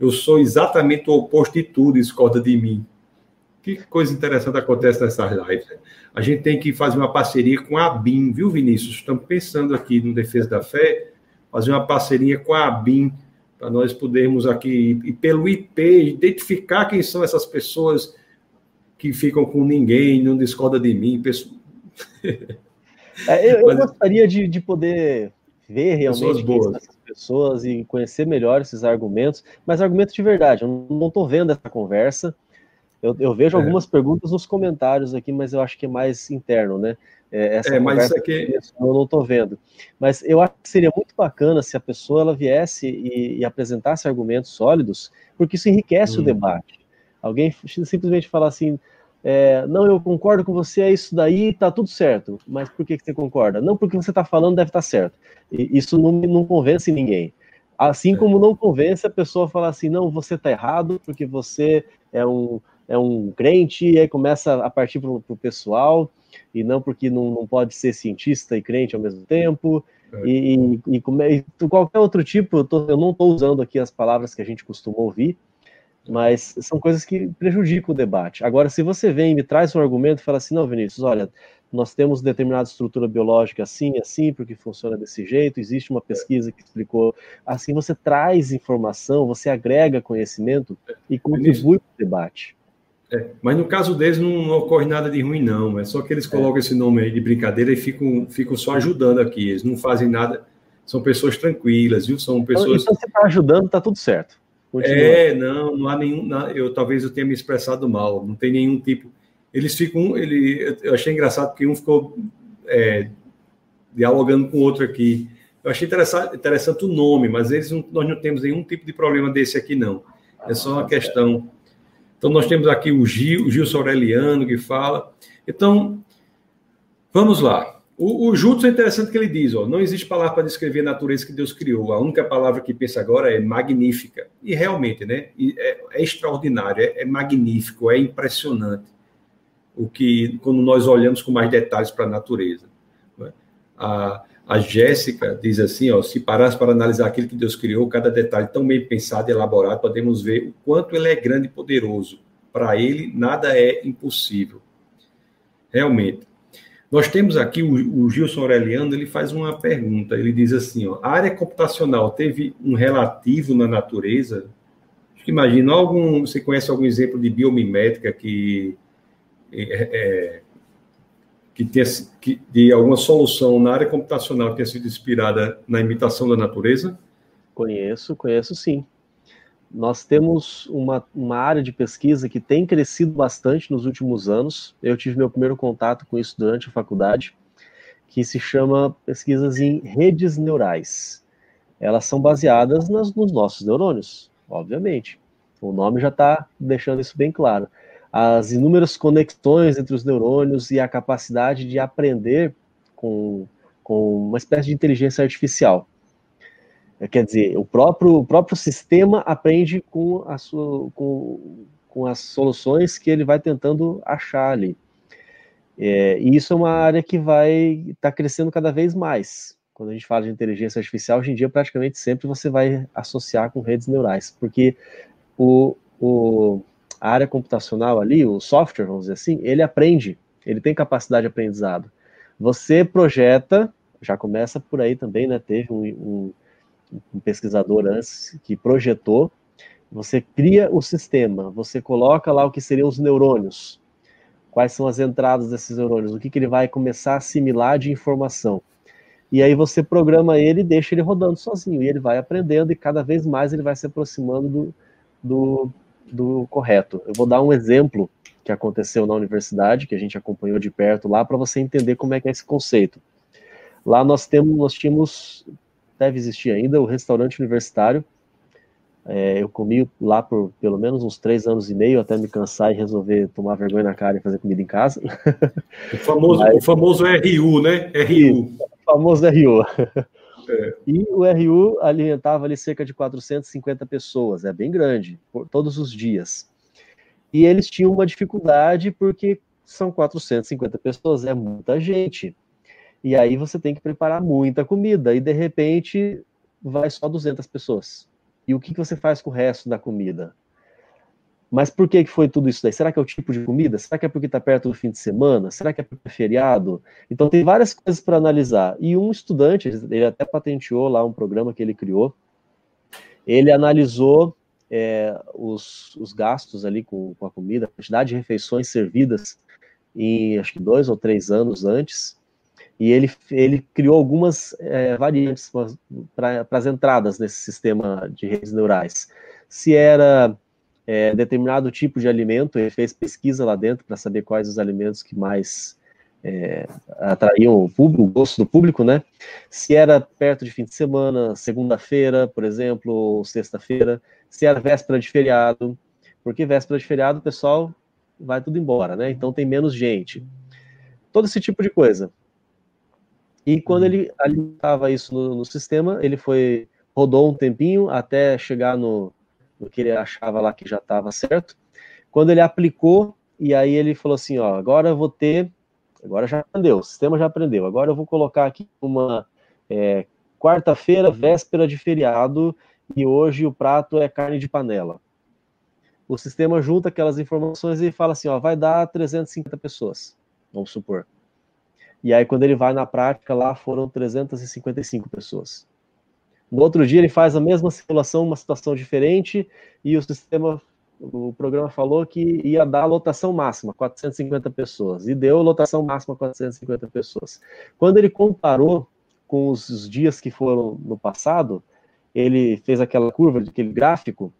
S1: Eu sou exatamente o oposto de tudo, discorda de mim. Que coisa interessante acontece nessas lives. A gente tem que fazer uma parceria com a ABIN, viu, Vinícius? Estamos pensando aqui no Defesa da Fé, fazer uma parceria com a ABIN para nós podermos aqui, e pelo IP, identificar quem são essas pessoas que ficam com ninguém, não discorda de mim. Pessoa...
S2: É, eu, eu Mas, gostaria de, de poder ver realmente essas pessoas e conhecer melhor esses argumentos, mas argumentos de verdade. Eu não estou vendo essa conversa. Eu, eu vejo é. algumas perguntas nos comentários aqui, mas eu acho que é mais interno, né?
S1: É, essa é, mas aqui...
S2: eu não estou vendo. Mas eu acho que seria muito bacana se a pessoa ela viesse e, e apresentasse argumentos sólidos, porque isso enriquece hum. o debate. Alguém simplesmente falar assim, é, não, eu concordo com você, é isso daí, tá tudo certo. Mas por que, que você concorda? Não, porque você está falando deve estar tá certo. E isso não, não convence ninguém. Assim é. como não convence a pessoa a falar assim, não, você está errado, porque você é um, é um crente, e aí começa a partir para o pessoal, e não porque não, não pode ser cientista e crente ao mesmo tempo, é. e, e, e, qualquer outro tipo, eu, tô, eu não estou usando aqui as palavras que a gente costuma ouvir, mas são coisas que prejudicam o debate. Agora, se você vem e me traz um argumento e fala assim, não, Vinícius, olha, nós temos determinada estrutura biológica assim, assim, porque funciona desse jeito, existe uma pesquisa que explicou, assim você traz informação, você agrega conhecimento e contribui para o debate.
S1: É, mas no caso deles não, não, ocorre nada de ruim, não. É só que eles colocam é. esse nome aí de brincadeira e ficam, ficam só ajudando aqui. Eles não fazem nada. São pessoas tranquilas, viu? São então, pessoas.
S2: Então, você está ajudando, está tudo certo.
S1: Continua. É, não, não há nenhum. Não, eu talvez eu tenha me expressado mal. Não tem nenhum tipo. Eles ficam. Ele, eu achei engraçado porque um ficou é, dialogando com o outro aqui. Eu achei interessante, interessante o nome, mas eles não, nós não temos nenhum tipo de problema desse aqui, não. É só uma questão então, nós temos aqui o Gil, o Gilson Aureliano, que fala. Então, vamos lá. O, o é interessante que ele diz: ó, não existe palavra para descrever a natureza que Deus criou. A única palavra que pensa agora é magnífica. E realmente, né? É, é extraordinário, é, é, magnífico, é impressionante o que quando nós olhamos com mais detalhes para a natureza. Né? A, a Jéssica diz assim, ó, se parasse para analisar aquilo que Deus criou, cada detalhe tão bem pensado e elaborado, podemos ver o quanto ele é grande e poderoso. Para ele, nada é impossível. Realmente. Nós temos aqui o, o Gilson Aureliano, ele faz uma pergunta, ele diz assim, ó, a área computacional teve um relativo na natureza? Imagina, algum, você conhece algum exemplo de biomimética que é, é, que tenha que, de alguma solução na área computacional que tenha sido inspirada na imitação da natureza?
S2: Conheço, conheço sim. Nós temos uma, uma área de pesquisa que tem crescido bastante nos últimos anos. Eu tive meu primeiro contato com isso durante a faculdade, que se chama pesquisas em redes neurais. Elas são baseadas nas, nos nossos neurônios, obviamente. O nome já está deixando isso bem claro as inúmeras conexões entre os neurônios e a capacidade de aprender com, com uma espécie de inteligência artificial. Quer dizer, o próprio, o próprio sistema aprende com, a sua, com, com as soluções que ele vai tentando achar ali. É, e isso é uma área que vai estar tá crescendo cada vez mais. Quando a gente fala de inteligência artificial, hoje em dia praticamente sempre você vai associar com redes neurais, porque o, o, a área computacional ali, o software, vamos dizer assim, ele aprende, ele tem capacidade de aprendizado. Você projeta, já começa por aí também, né? Teve um, um, um pesquisador antes que projetou, você cria o sistema, você coloca lá o que seriam os neurônios, quais são as entradas desses neurônios, o que, que ele vai começar a assimilar de informação. E aí você programa ele e deixa ele rodando sozinho, e ele vai aprendendo, e cada vez mais ele vai se aproximando do, do, do correto. Eu vou dar um exemplo que aconteceu na universidade, que a gente acompanhou de perto lá, para você entender como é que é esse conceito. Lá nós temos, nós tínhamos, deve existir ainda, o restaurante universitário. É, eu comi lá por pelo menos uns três anos e meio, até me cansar e resolver tomar vergonha na cara e fazer comida em casa.
S1: O famoso, Mas, o famoso RU, né? RU.
S2: O famoso RU. É. E o RU alimentava ali cerca de 450 pessoas, é bem grande, por, todos os dias. E eles tinham uma dificuldade porque são 450 pessoas, é muita gente. E aí você tem que preparar muita comida e de repente vai só 200 pessoas. E o que, que você faz com o resto da comida? Mas por que, que foi tudo isso daí? Será que é o tipo de comida? Será que é porque está perto do fim de semana? Será que é porque é feriado? Então tem várias coisas para analisar. E um estudante, ele até patenteou lá um programa que ele criou, ele analisou é, os, os, gastos ali com, com, a comida, a quantidade de refeições servidas em acho que dois ou três anos antes, e ele, ele criou algumas é, variantes para as entradas nesse sistema de redes neurais. Se era é, determinado tipo de alimento, ele fez pesquisa lá dentro para saber quais os alimentos que mais é, atraíam o, público, o gosto do público, né? Se era perto de fim de semana, segunda-feira, por exemplo, ou sexta-feira, se era véspera de feriado, porque véspera de feriado o pessoal vai tudo embora, né? Então tem menos gente. Todo esse tipo de coisa. E quando ele alimentava isso no, no sistema, ele foi rodou um tempinho até chegar no, no que ele achava lá que já estava certo. Quando ele aplicou, e aí ele falou assim: ó, agora eu vou ter Agora já aprendeu, o sistema já aprendeu. Agora eu vou colocar aqui uma é, quarta-feira, véspera de feriado, e hoje o prato é carne de panela. O sistema junta aquelas informações e fala assim: ó, vai dar 350 pessoas, vamos supor. E aí, quando ele vai na prática, lá foram 355 pessoas. No outro dia, ele faz a mesma simulação, uma situação diferente, e o sistema o programa falou que ia dar lotação máxima, 450 pessoas, e deu lotação máxima 450 pessoas. Quando ele comparou com os dias que foram no passado, ele fez aquela curva, aquele gráfico,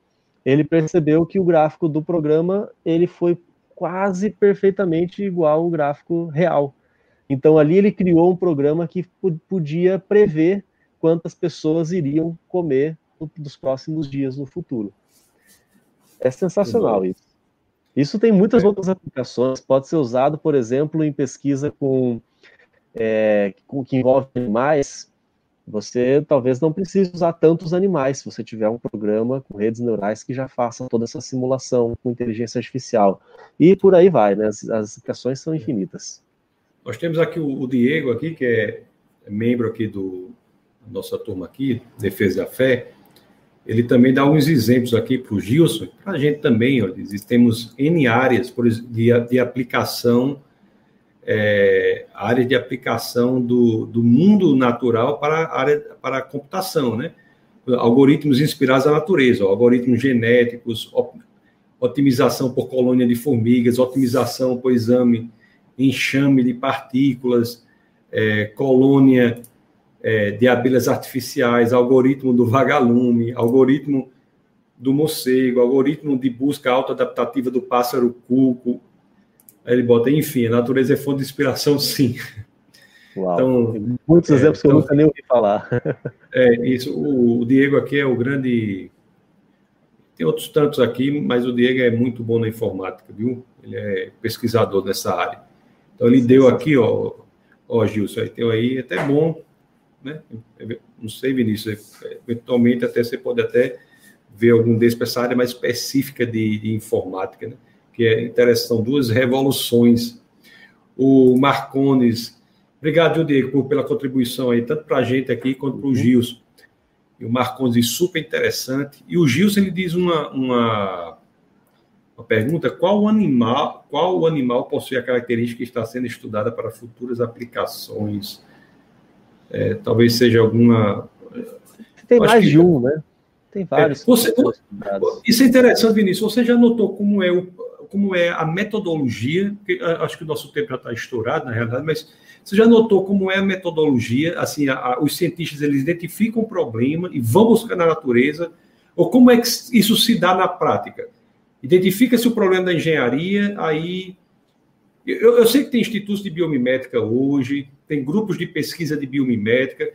S2: ele percebeu que o gráfico do programa ele foi quase perfeitamente igual ao gráfico real. Então ali ele criou um programa que podia prever quantas pessoas iriam comer nos próximos dias no futuro. É sensacional isso. Isso tem muitas é. outras aplicações. Pode ser usado, por exemplo, em pesquisa com, é, com que envolve animais. Você talvez não precise usar tantos animais se você tiver um programa com redes neurais que já faça toda essa simulação com inteligência artificial. E por aí vai, né? As, as aplicações são infinitas.
S1: Nós temos aqui o, o Diego aqui, que é membro aqui do nossa turma aqui, Defesa da Fé ele também dá uns exemplos aqui para o Gilson, para a gente também, ó, temos N áreas por, de, de aplicação, é, de aplicação do, do mundo natural para a área para a computação, né? Algoritmos inspirados na natureza, ó, algoritmos genéticos, otimização por colônia de formigas, otimização por exame, enxame de partículas, é, colônia é, de abelhas artificiais, algoritmo do vagalume, algoritmo do morcego, algoritmo de busca autoadaptativa do pássaro cuco. Aí ele bota, enfim, a natureza é fonte de inspiração, sim.
S2: Uau, então, muitos é, exemplos que eu então, nunca nem ouvi falar.
S1: É, isso. O, o, Diego aqui é o grande. Tem outros tantos aqui, mas o Diego é muito bom na informática, viu? Ele é pesquisador nessa área. Então ele deu aqui, ó, ó, Gilson, aí tem aí, é até bom né? Não sei, Vinícius, eventualmente até você pode até ver algum desses para essa área mais específica de, de informática, né? que é interessante, são duas revoluções. O Marcones, obrigado, Diego, pela contribuição aí, tanto para a gente aqui quanto para o uhum. Gilson. E o Marcones, super interessante. E o Gilson, ele diz uma, uma, uma pergunta, qual animal, qual animal possui a característica que está sendo estudada para futuras aplicações é, talvez seja alguma.
S2: Tem mais que... de um, né?
S1: Tem vários. É, você, isso é interessante, Vinícius. Você já notou como é, o, como é a metodologia? acho que o nosso tempo já está estourado, na realidade, mas você já notou como é a metodologia? Assim, a, a, os cientistas eles identificam o problema e vão buscar na natureza, ou como é que isso se dá na prática? Identifica-se o problema da engenharia, aí eu, eu, sei que tem institutos de biomimética hoje, tem grupos de pesquisa de biomimética.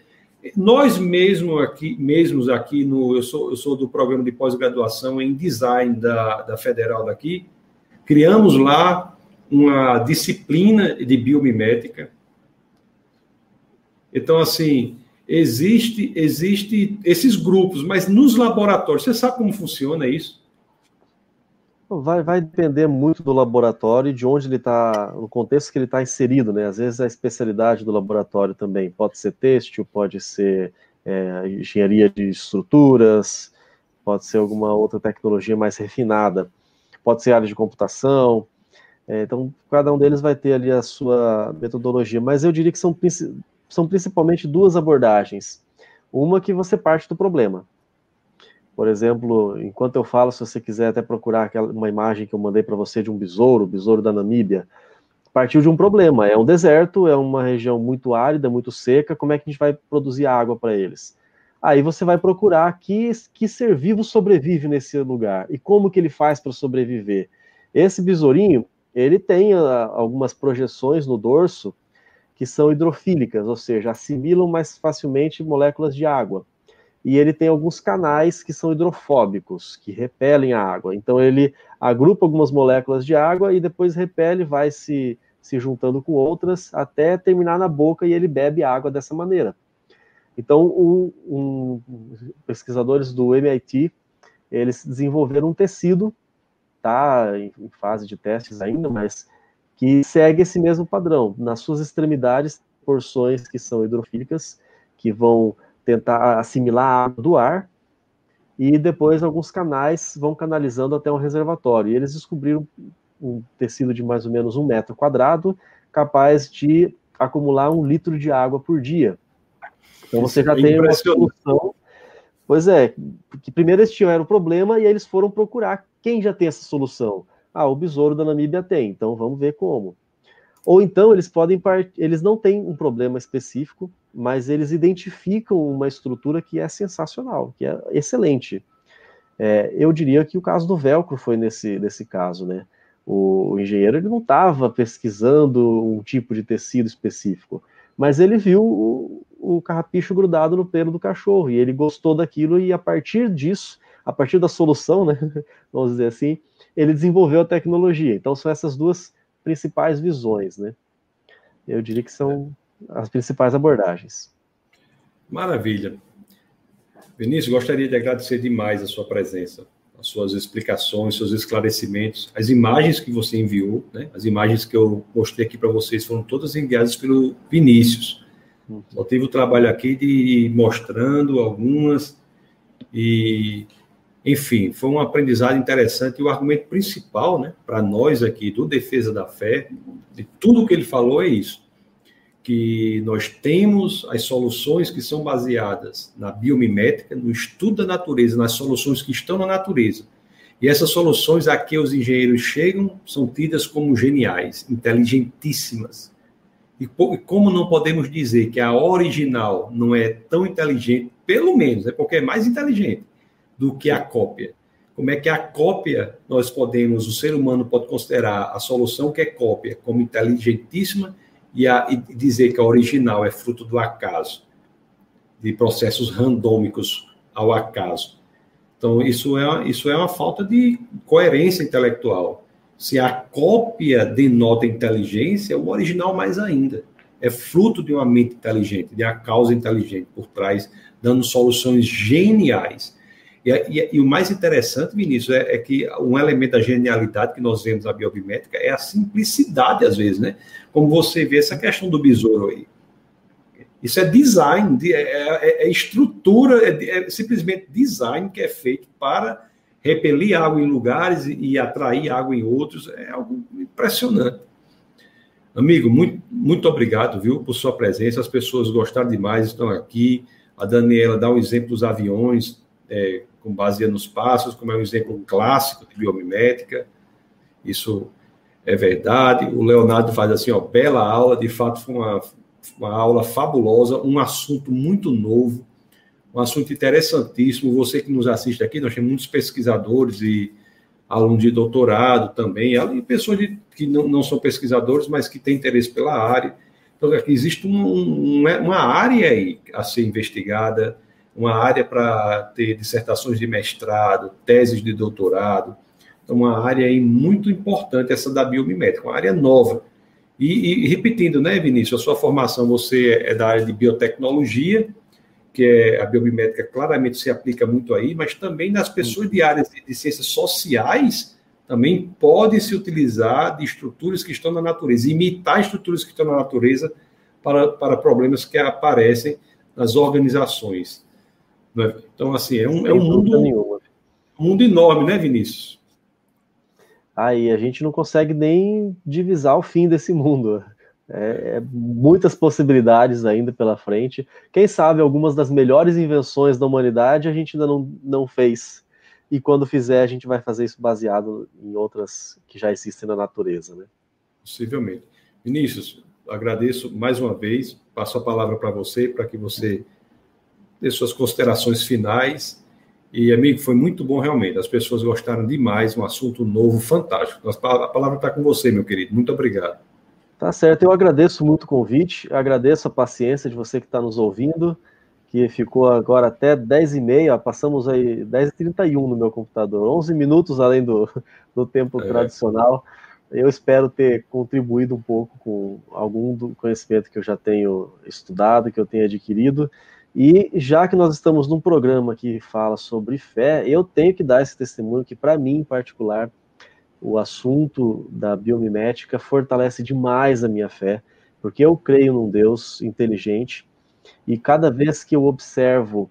S1: Nós mesmo aqui, mesmos aqui no, eu sou, eu sou do programa de pós-graduação em design da, da Federal daqui, criamos lá uma disciplina de biomimética. Então, assim, existe, existe esses grupos, mas nos laboratórios, você sabe como funciona isso?
S2: Vai, vai depender muito do laboratório e de onde ele está, no contexto que ele está inserido, né? Às vezes a especialidade do laboratório também pode ser têxtil, pode ser é, engenharia de estruturas, pode ser alguma outra tecnologia mais refinada, pode ser área de computação. É, então, cada um deles vai ter ali a sua metodologia, mas eu diria que são, são principalmente duas abordagens. Uma que você parte do problema. Por exemplo, enquanto eu falo, se você quiser até procurar aquela, uma imagem que eu mandei para você de um besouro, besouro da Namíbia, partiu de um problema. É um deserto, é uma região muito árida, muito seca. Como é que a gente vai produzir água para eles? Aí você vai procurar que, que ser vivo sobrevive nesse lugar e como que ele faz para sobreviver. Esse besourinho, ele tem a, ah, algumas projeções no dorso que são hidrofílicas, ou seja, assimilam mais facilmente moléculas de água. E ele tem alguns canais que são hidrofóbicos, que repelem a água. Então ele agrupa algumas moléculas de água e depois repele, vai se, se juntando com outras até terminar na boca e ele bebe água dessa maneira. Então, um, um, pesquisadores do MIT, eles desenvolveram um tecido, tá em fase de testes ainda, mas que segue esse mesmo padrão. Nas suas extremidades, porções que são hidrofílicas, que vão tentar assimilar a água do ar, e depois alguns canais vão canalizando até um reservatório. E eles descobriram um tecido de mais ou menos um metro quadrado, capaz de acumular um litro de água por dia. Então você já é tem uma solução. Pois é, porque primeiro eles tiveram o problema e aí eles foram procurar quem já tem essa solução. Ah, o besouro da Namíbia tem, então vamos ver como. Ou então eles podem part... eles não têm um problema específico, mas eles identificam uma estrutura que é sensacional, que é excelente. É, eu diria que o caso do velcro foi nesse, nesse caso, né? O, o engenheiro ele não estava pesquisando um tipo de tecido específico, mas ele viu o, o carrapicho grudado no pelo do cachorro e ele gostou daquilo e a partir disso, a partir da solução, né, vamos dizer assim, ele desenvolveu a tecnologia. Então são essas duas principais visões, né? Eu diria que são as principais abordagens.
S1: Maravilha. Vinícius, gostaria de agradecer demais a sua presença, as suas explicações, seus esclarecimentos, as imagens que você enviou, né? As imagens que eu mostrei aqui para vocês foram todas enviadas pelo Vinícius. Uhum. Só tive o trabalho aqui de ir mostrando algumas e enfim, foi um aprendizado interessante e o argumento principal, né, para nós aqui do Defesa da Fé, de tudo que ele falou é isso, que nós temos as soluções que são baseadas na biomimética, no estudo da natureza, nas soluções que estão na natureza. E essas soluções a que os engenheiros chegam são tidas como geniais, inteligentíssimas. E como não podemos dizer que a original não é tão inteligente, pelo menos, é porque é mais inteligente do que a cópia. Como é que a cópia nós podemos, o ser humano pode considerar a solução que é cópia como inteligentíssima e, a, e dizer que a original é fruto do acaso, de processos randômicos ao acaso. Então, isso é, isso é uma falta de coerência intelectual. Se a cópia denota inteligência, o original mais ainda. É fruto de uma mente inteligente, de uma causa inteligente por trás, dando soluções geniais. E, e, e, o mais interessante, Vinícius, é, é, que um elemento da genialidade que nós vemos na biomimética é a simplicidade, às vezes, né? Como você vê essa questão do besouro aí. Isso é design, é, é, é estrutura, é, é, simplesmente design que é feito para repelir água em lugares e, e atrair água em outros. É algo impressionante. Amigo, muito, muito obrigado, viu, por sua presença. As pessoas gostaram demais, estão aqui. A Daniela dá um exemplo dos aviões, é, com base nos passos, como é um exemplo clássico de biomimética. Isso é verdade. O Leonardo faz assim, ó, bela aula, de fato foi uma, uma aula fabulosa, um assunto muito novo, um assunto interessantíssimo. Você que nos assiste aqui, nós temos muitos pesquisadores e alunos de doutorado também, e pessoas de, que não, não são pesquisadores, mas que têm interesse pela área. Então, existe um, uma área aí a ser investigada, uma área para ter dissertações de mestrado, teses de doutorado. Então, uma área muito importante essa da biomimética, uma área nova. E, e, repetindo, né, Vinícius, a sua formação, você é da área de biotecnologia, que é a biomimética claramente se aplica muito aí, mas também nas pessoas de áreas de, de ciências sociais também pode se utilizar de estruturas que estão na natureza, imitar estruturas que estão na natureza para, para problemas que aparecem nas organizações. Né? Então, assim, é um, é um mundo, mundo enorme, né, Vinícius?
S2: Aí a gente não consegue nem divisar o fim desse mundo. É, é, muitas possibilidades ainda pela frente. Quem sabe algumas das melhores invenções da humanidade a gente ainda não, não fez. E quando fizer, a gente vai fazer isso baseado em outras que já existem na natureza, né?
S1: Possivelmente. Vinícius, agradeço mais uma vez. Passo a palavra para você, para que você ter suas considerações finais. E, amigo, foi muito bom realmente. As pessoas gostaram demais, um assunto novo, fantástico. A palavra está com você, meu querido. Muito obrigado.
S2: Tá certo, eu agradeço muito o convite, agradeço a paciência de você que está nos ouvindo, que ficou agora até 10h30, passamos aí 10h31 no meu computador, 11 minutos além do, do tempo é. tradicional. Eu espero ter contribuído um pouco com algum do conhecimento que eu já tenho estudado, que eu tenho adquirido. E já que nós estamos num programa que fala sobre fé, eu tenho que dar esse testemunho que, para mim, em particular, o assunto da biomimética fortalece demais a minha fé, porque eu creio num Deus inteligente e cada vez que eu observo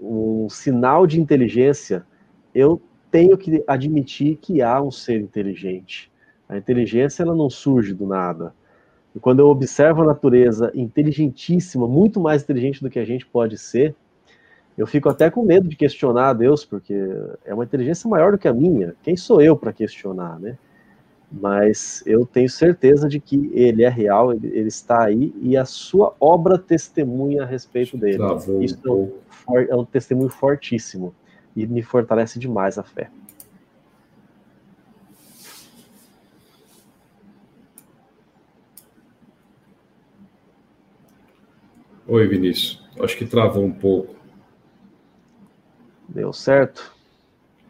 S2: um sinal de inteligência, eu tenho que admitir que há um ser inteligente. A inteligência ela não surge do nada. E quando eu observo a natureza inteligentíssima, muito mais inteligente do que a gente pode ser, eu fico até com medo de questionar a Deus, porque é uma inteligência maior do que a minha. Quem sou eu para questionar, né? Mas eu tenho certeza de que ele é real, ele, ele, está aí e a sua obra testemunha a respeito dele. Isso é um, é um testemunho fortíssimo e me fortalece demais a fé.
S1: Oi, Vinícius. Acho que travou um pouco.
S2: Deu certo?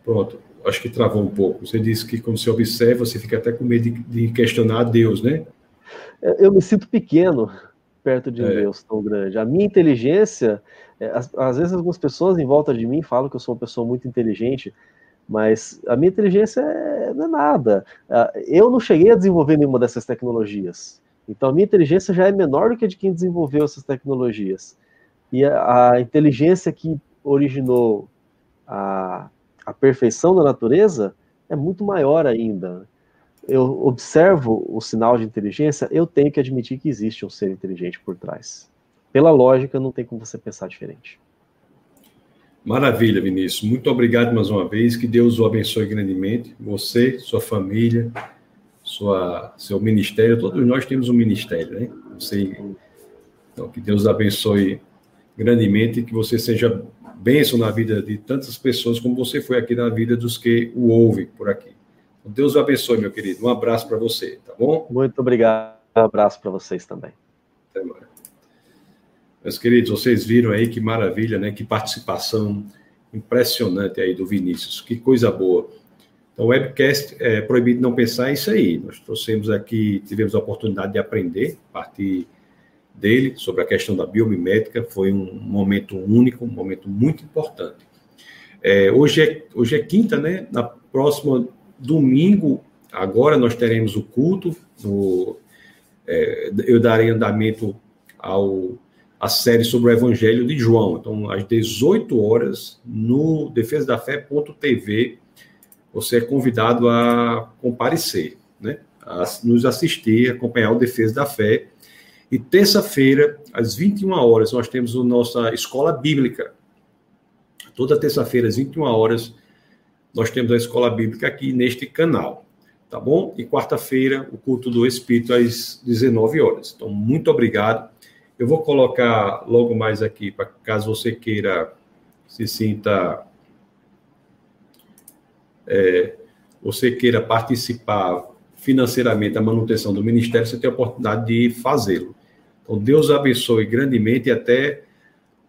S1: Pronto. Acho que travou um pouco. Você disse que quando você observa, você fica até com medo de, de questionar a Deus, né?
S2: Eu me sinto pequeno perto de é. Deus tão grande. A minha inteligência, é, às, às, vezes algumas pessoas em volta de mim falam que eu sou uma pessoa muito inteligente, mas a minha inteligência é, não é nada. Ah, eu não cheguei a desenvolver nenhuma dessas tecnologias. Então a minha inteligência já é menor do que a de quem desenvolveu essas tecnologias. E a, a inteligência que originou a, a perfeição da natureza é muito maior ainda. Eu observo o sinal de inteligência, eu tenho que admitir que existe um ser inteligente por trás. Pela lógica, não tem como você pensar diferente.
S1: Maravilha, Vinícius. Muito obrigado mais uma vez. Que Deus o abençoe grandemente. Você, sua família, sua, seu ministério. Todos nós temos um ministério, né? Você, então, que Deus abençoe grandemente. Que você seja bênção na vida de tantas pessoas como você foi aqui na vida dos que o ouvem por aqui. Então, Deus o abençoe, meu querido. Um abraço para você, tá bom?
S2: Muito obrigado. Um abraço para vocês também. Até mais.
S1: Meus queridos, vocês viram aí que maravilha, né? Que participação impressionante aí do Vinícius. Que coisa boa. Então, webcast é proibido não pensar isso aí. Nós trouxemos aqui, tivemos a oportunidade de aprender a partir dele sobre a questão da biomimética. Foi um momento único, um momento muito importante. É, hoje, é, hoje é quinta, né? Na próxima domingo, agora nós teremos o culto. No, é, eu darei andamento ao a série sobre o Evangelho de João. Então, às 18 horas, no defesadafé.tv, você é convidado a comparecer, né? a nos assistir, acompanhar o Defesa da Fé. E terça-feira, às 21 horas, nós temos a nossa escola bíblica. Toda terça-feira, às 21 horas, nós temos a escola bíblica aqui neste canal, tá bom? E quarta-feira, o culto do Espírito às 19 horas. Então, muito obrigado. Eu vou colocar logo mais aqui, para caso você queira se sinta. É, você queira participar financeiramente da manutenção do ministério, você tem a oportunidade de fazê-lo. Então, Deus abençoe grandemente e até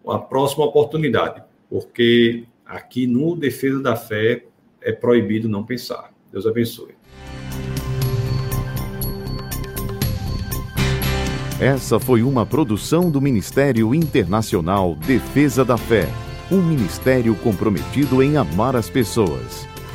S1: a próxima oportunidade, porque aqui no Defesa da Fé é proibido não pensar. Deus abençoe.
S3: Essa foi uma produção do Ministério Internacional Defesa da Fé, um ministério comprometido em amar as pessoas,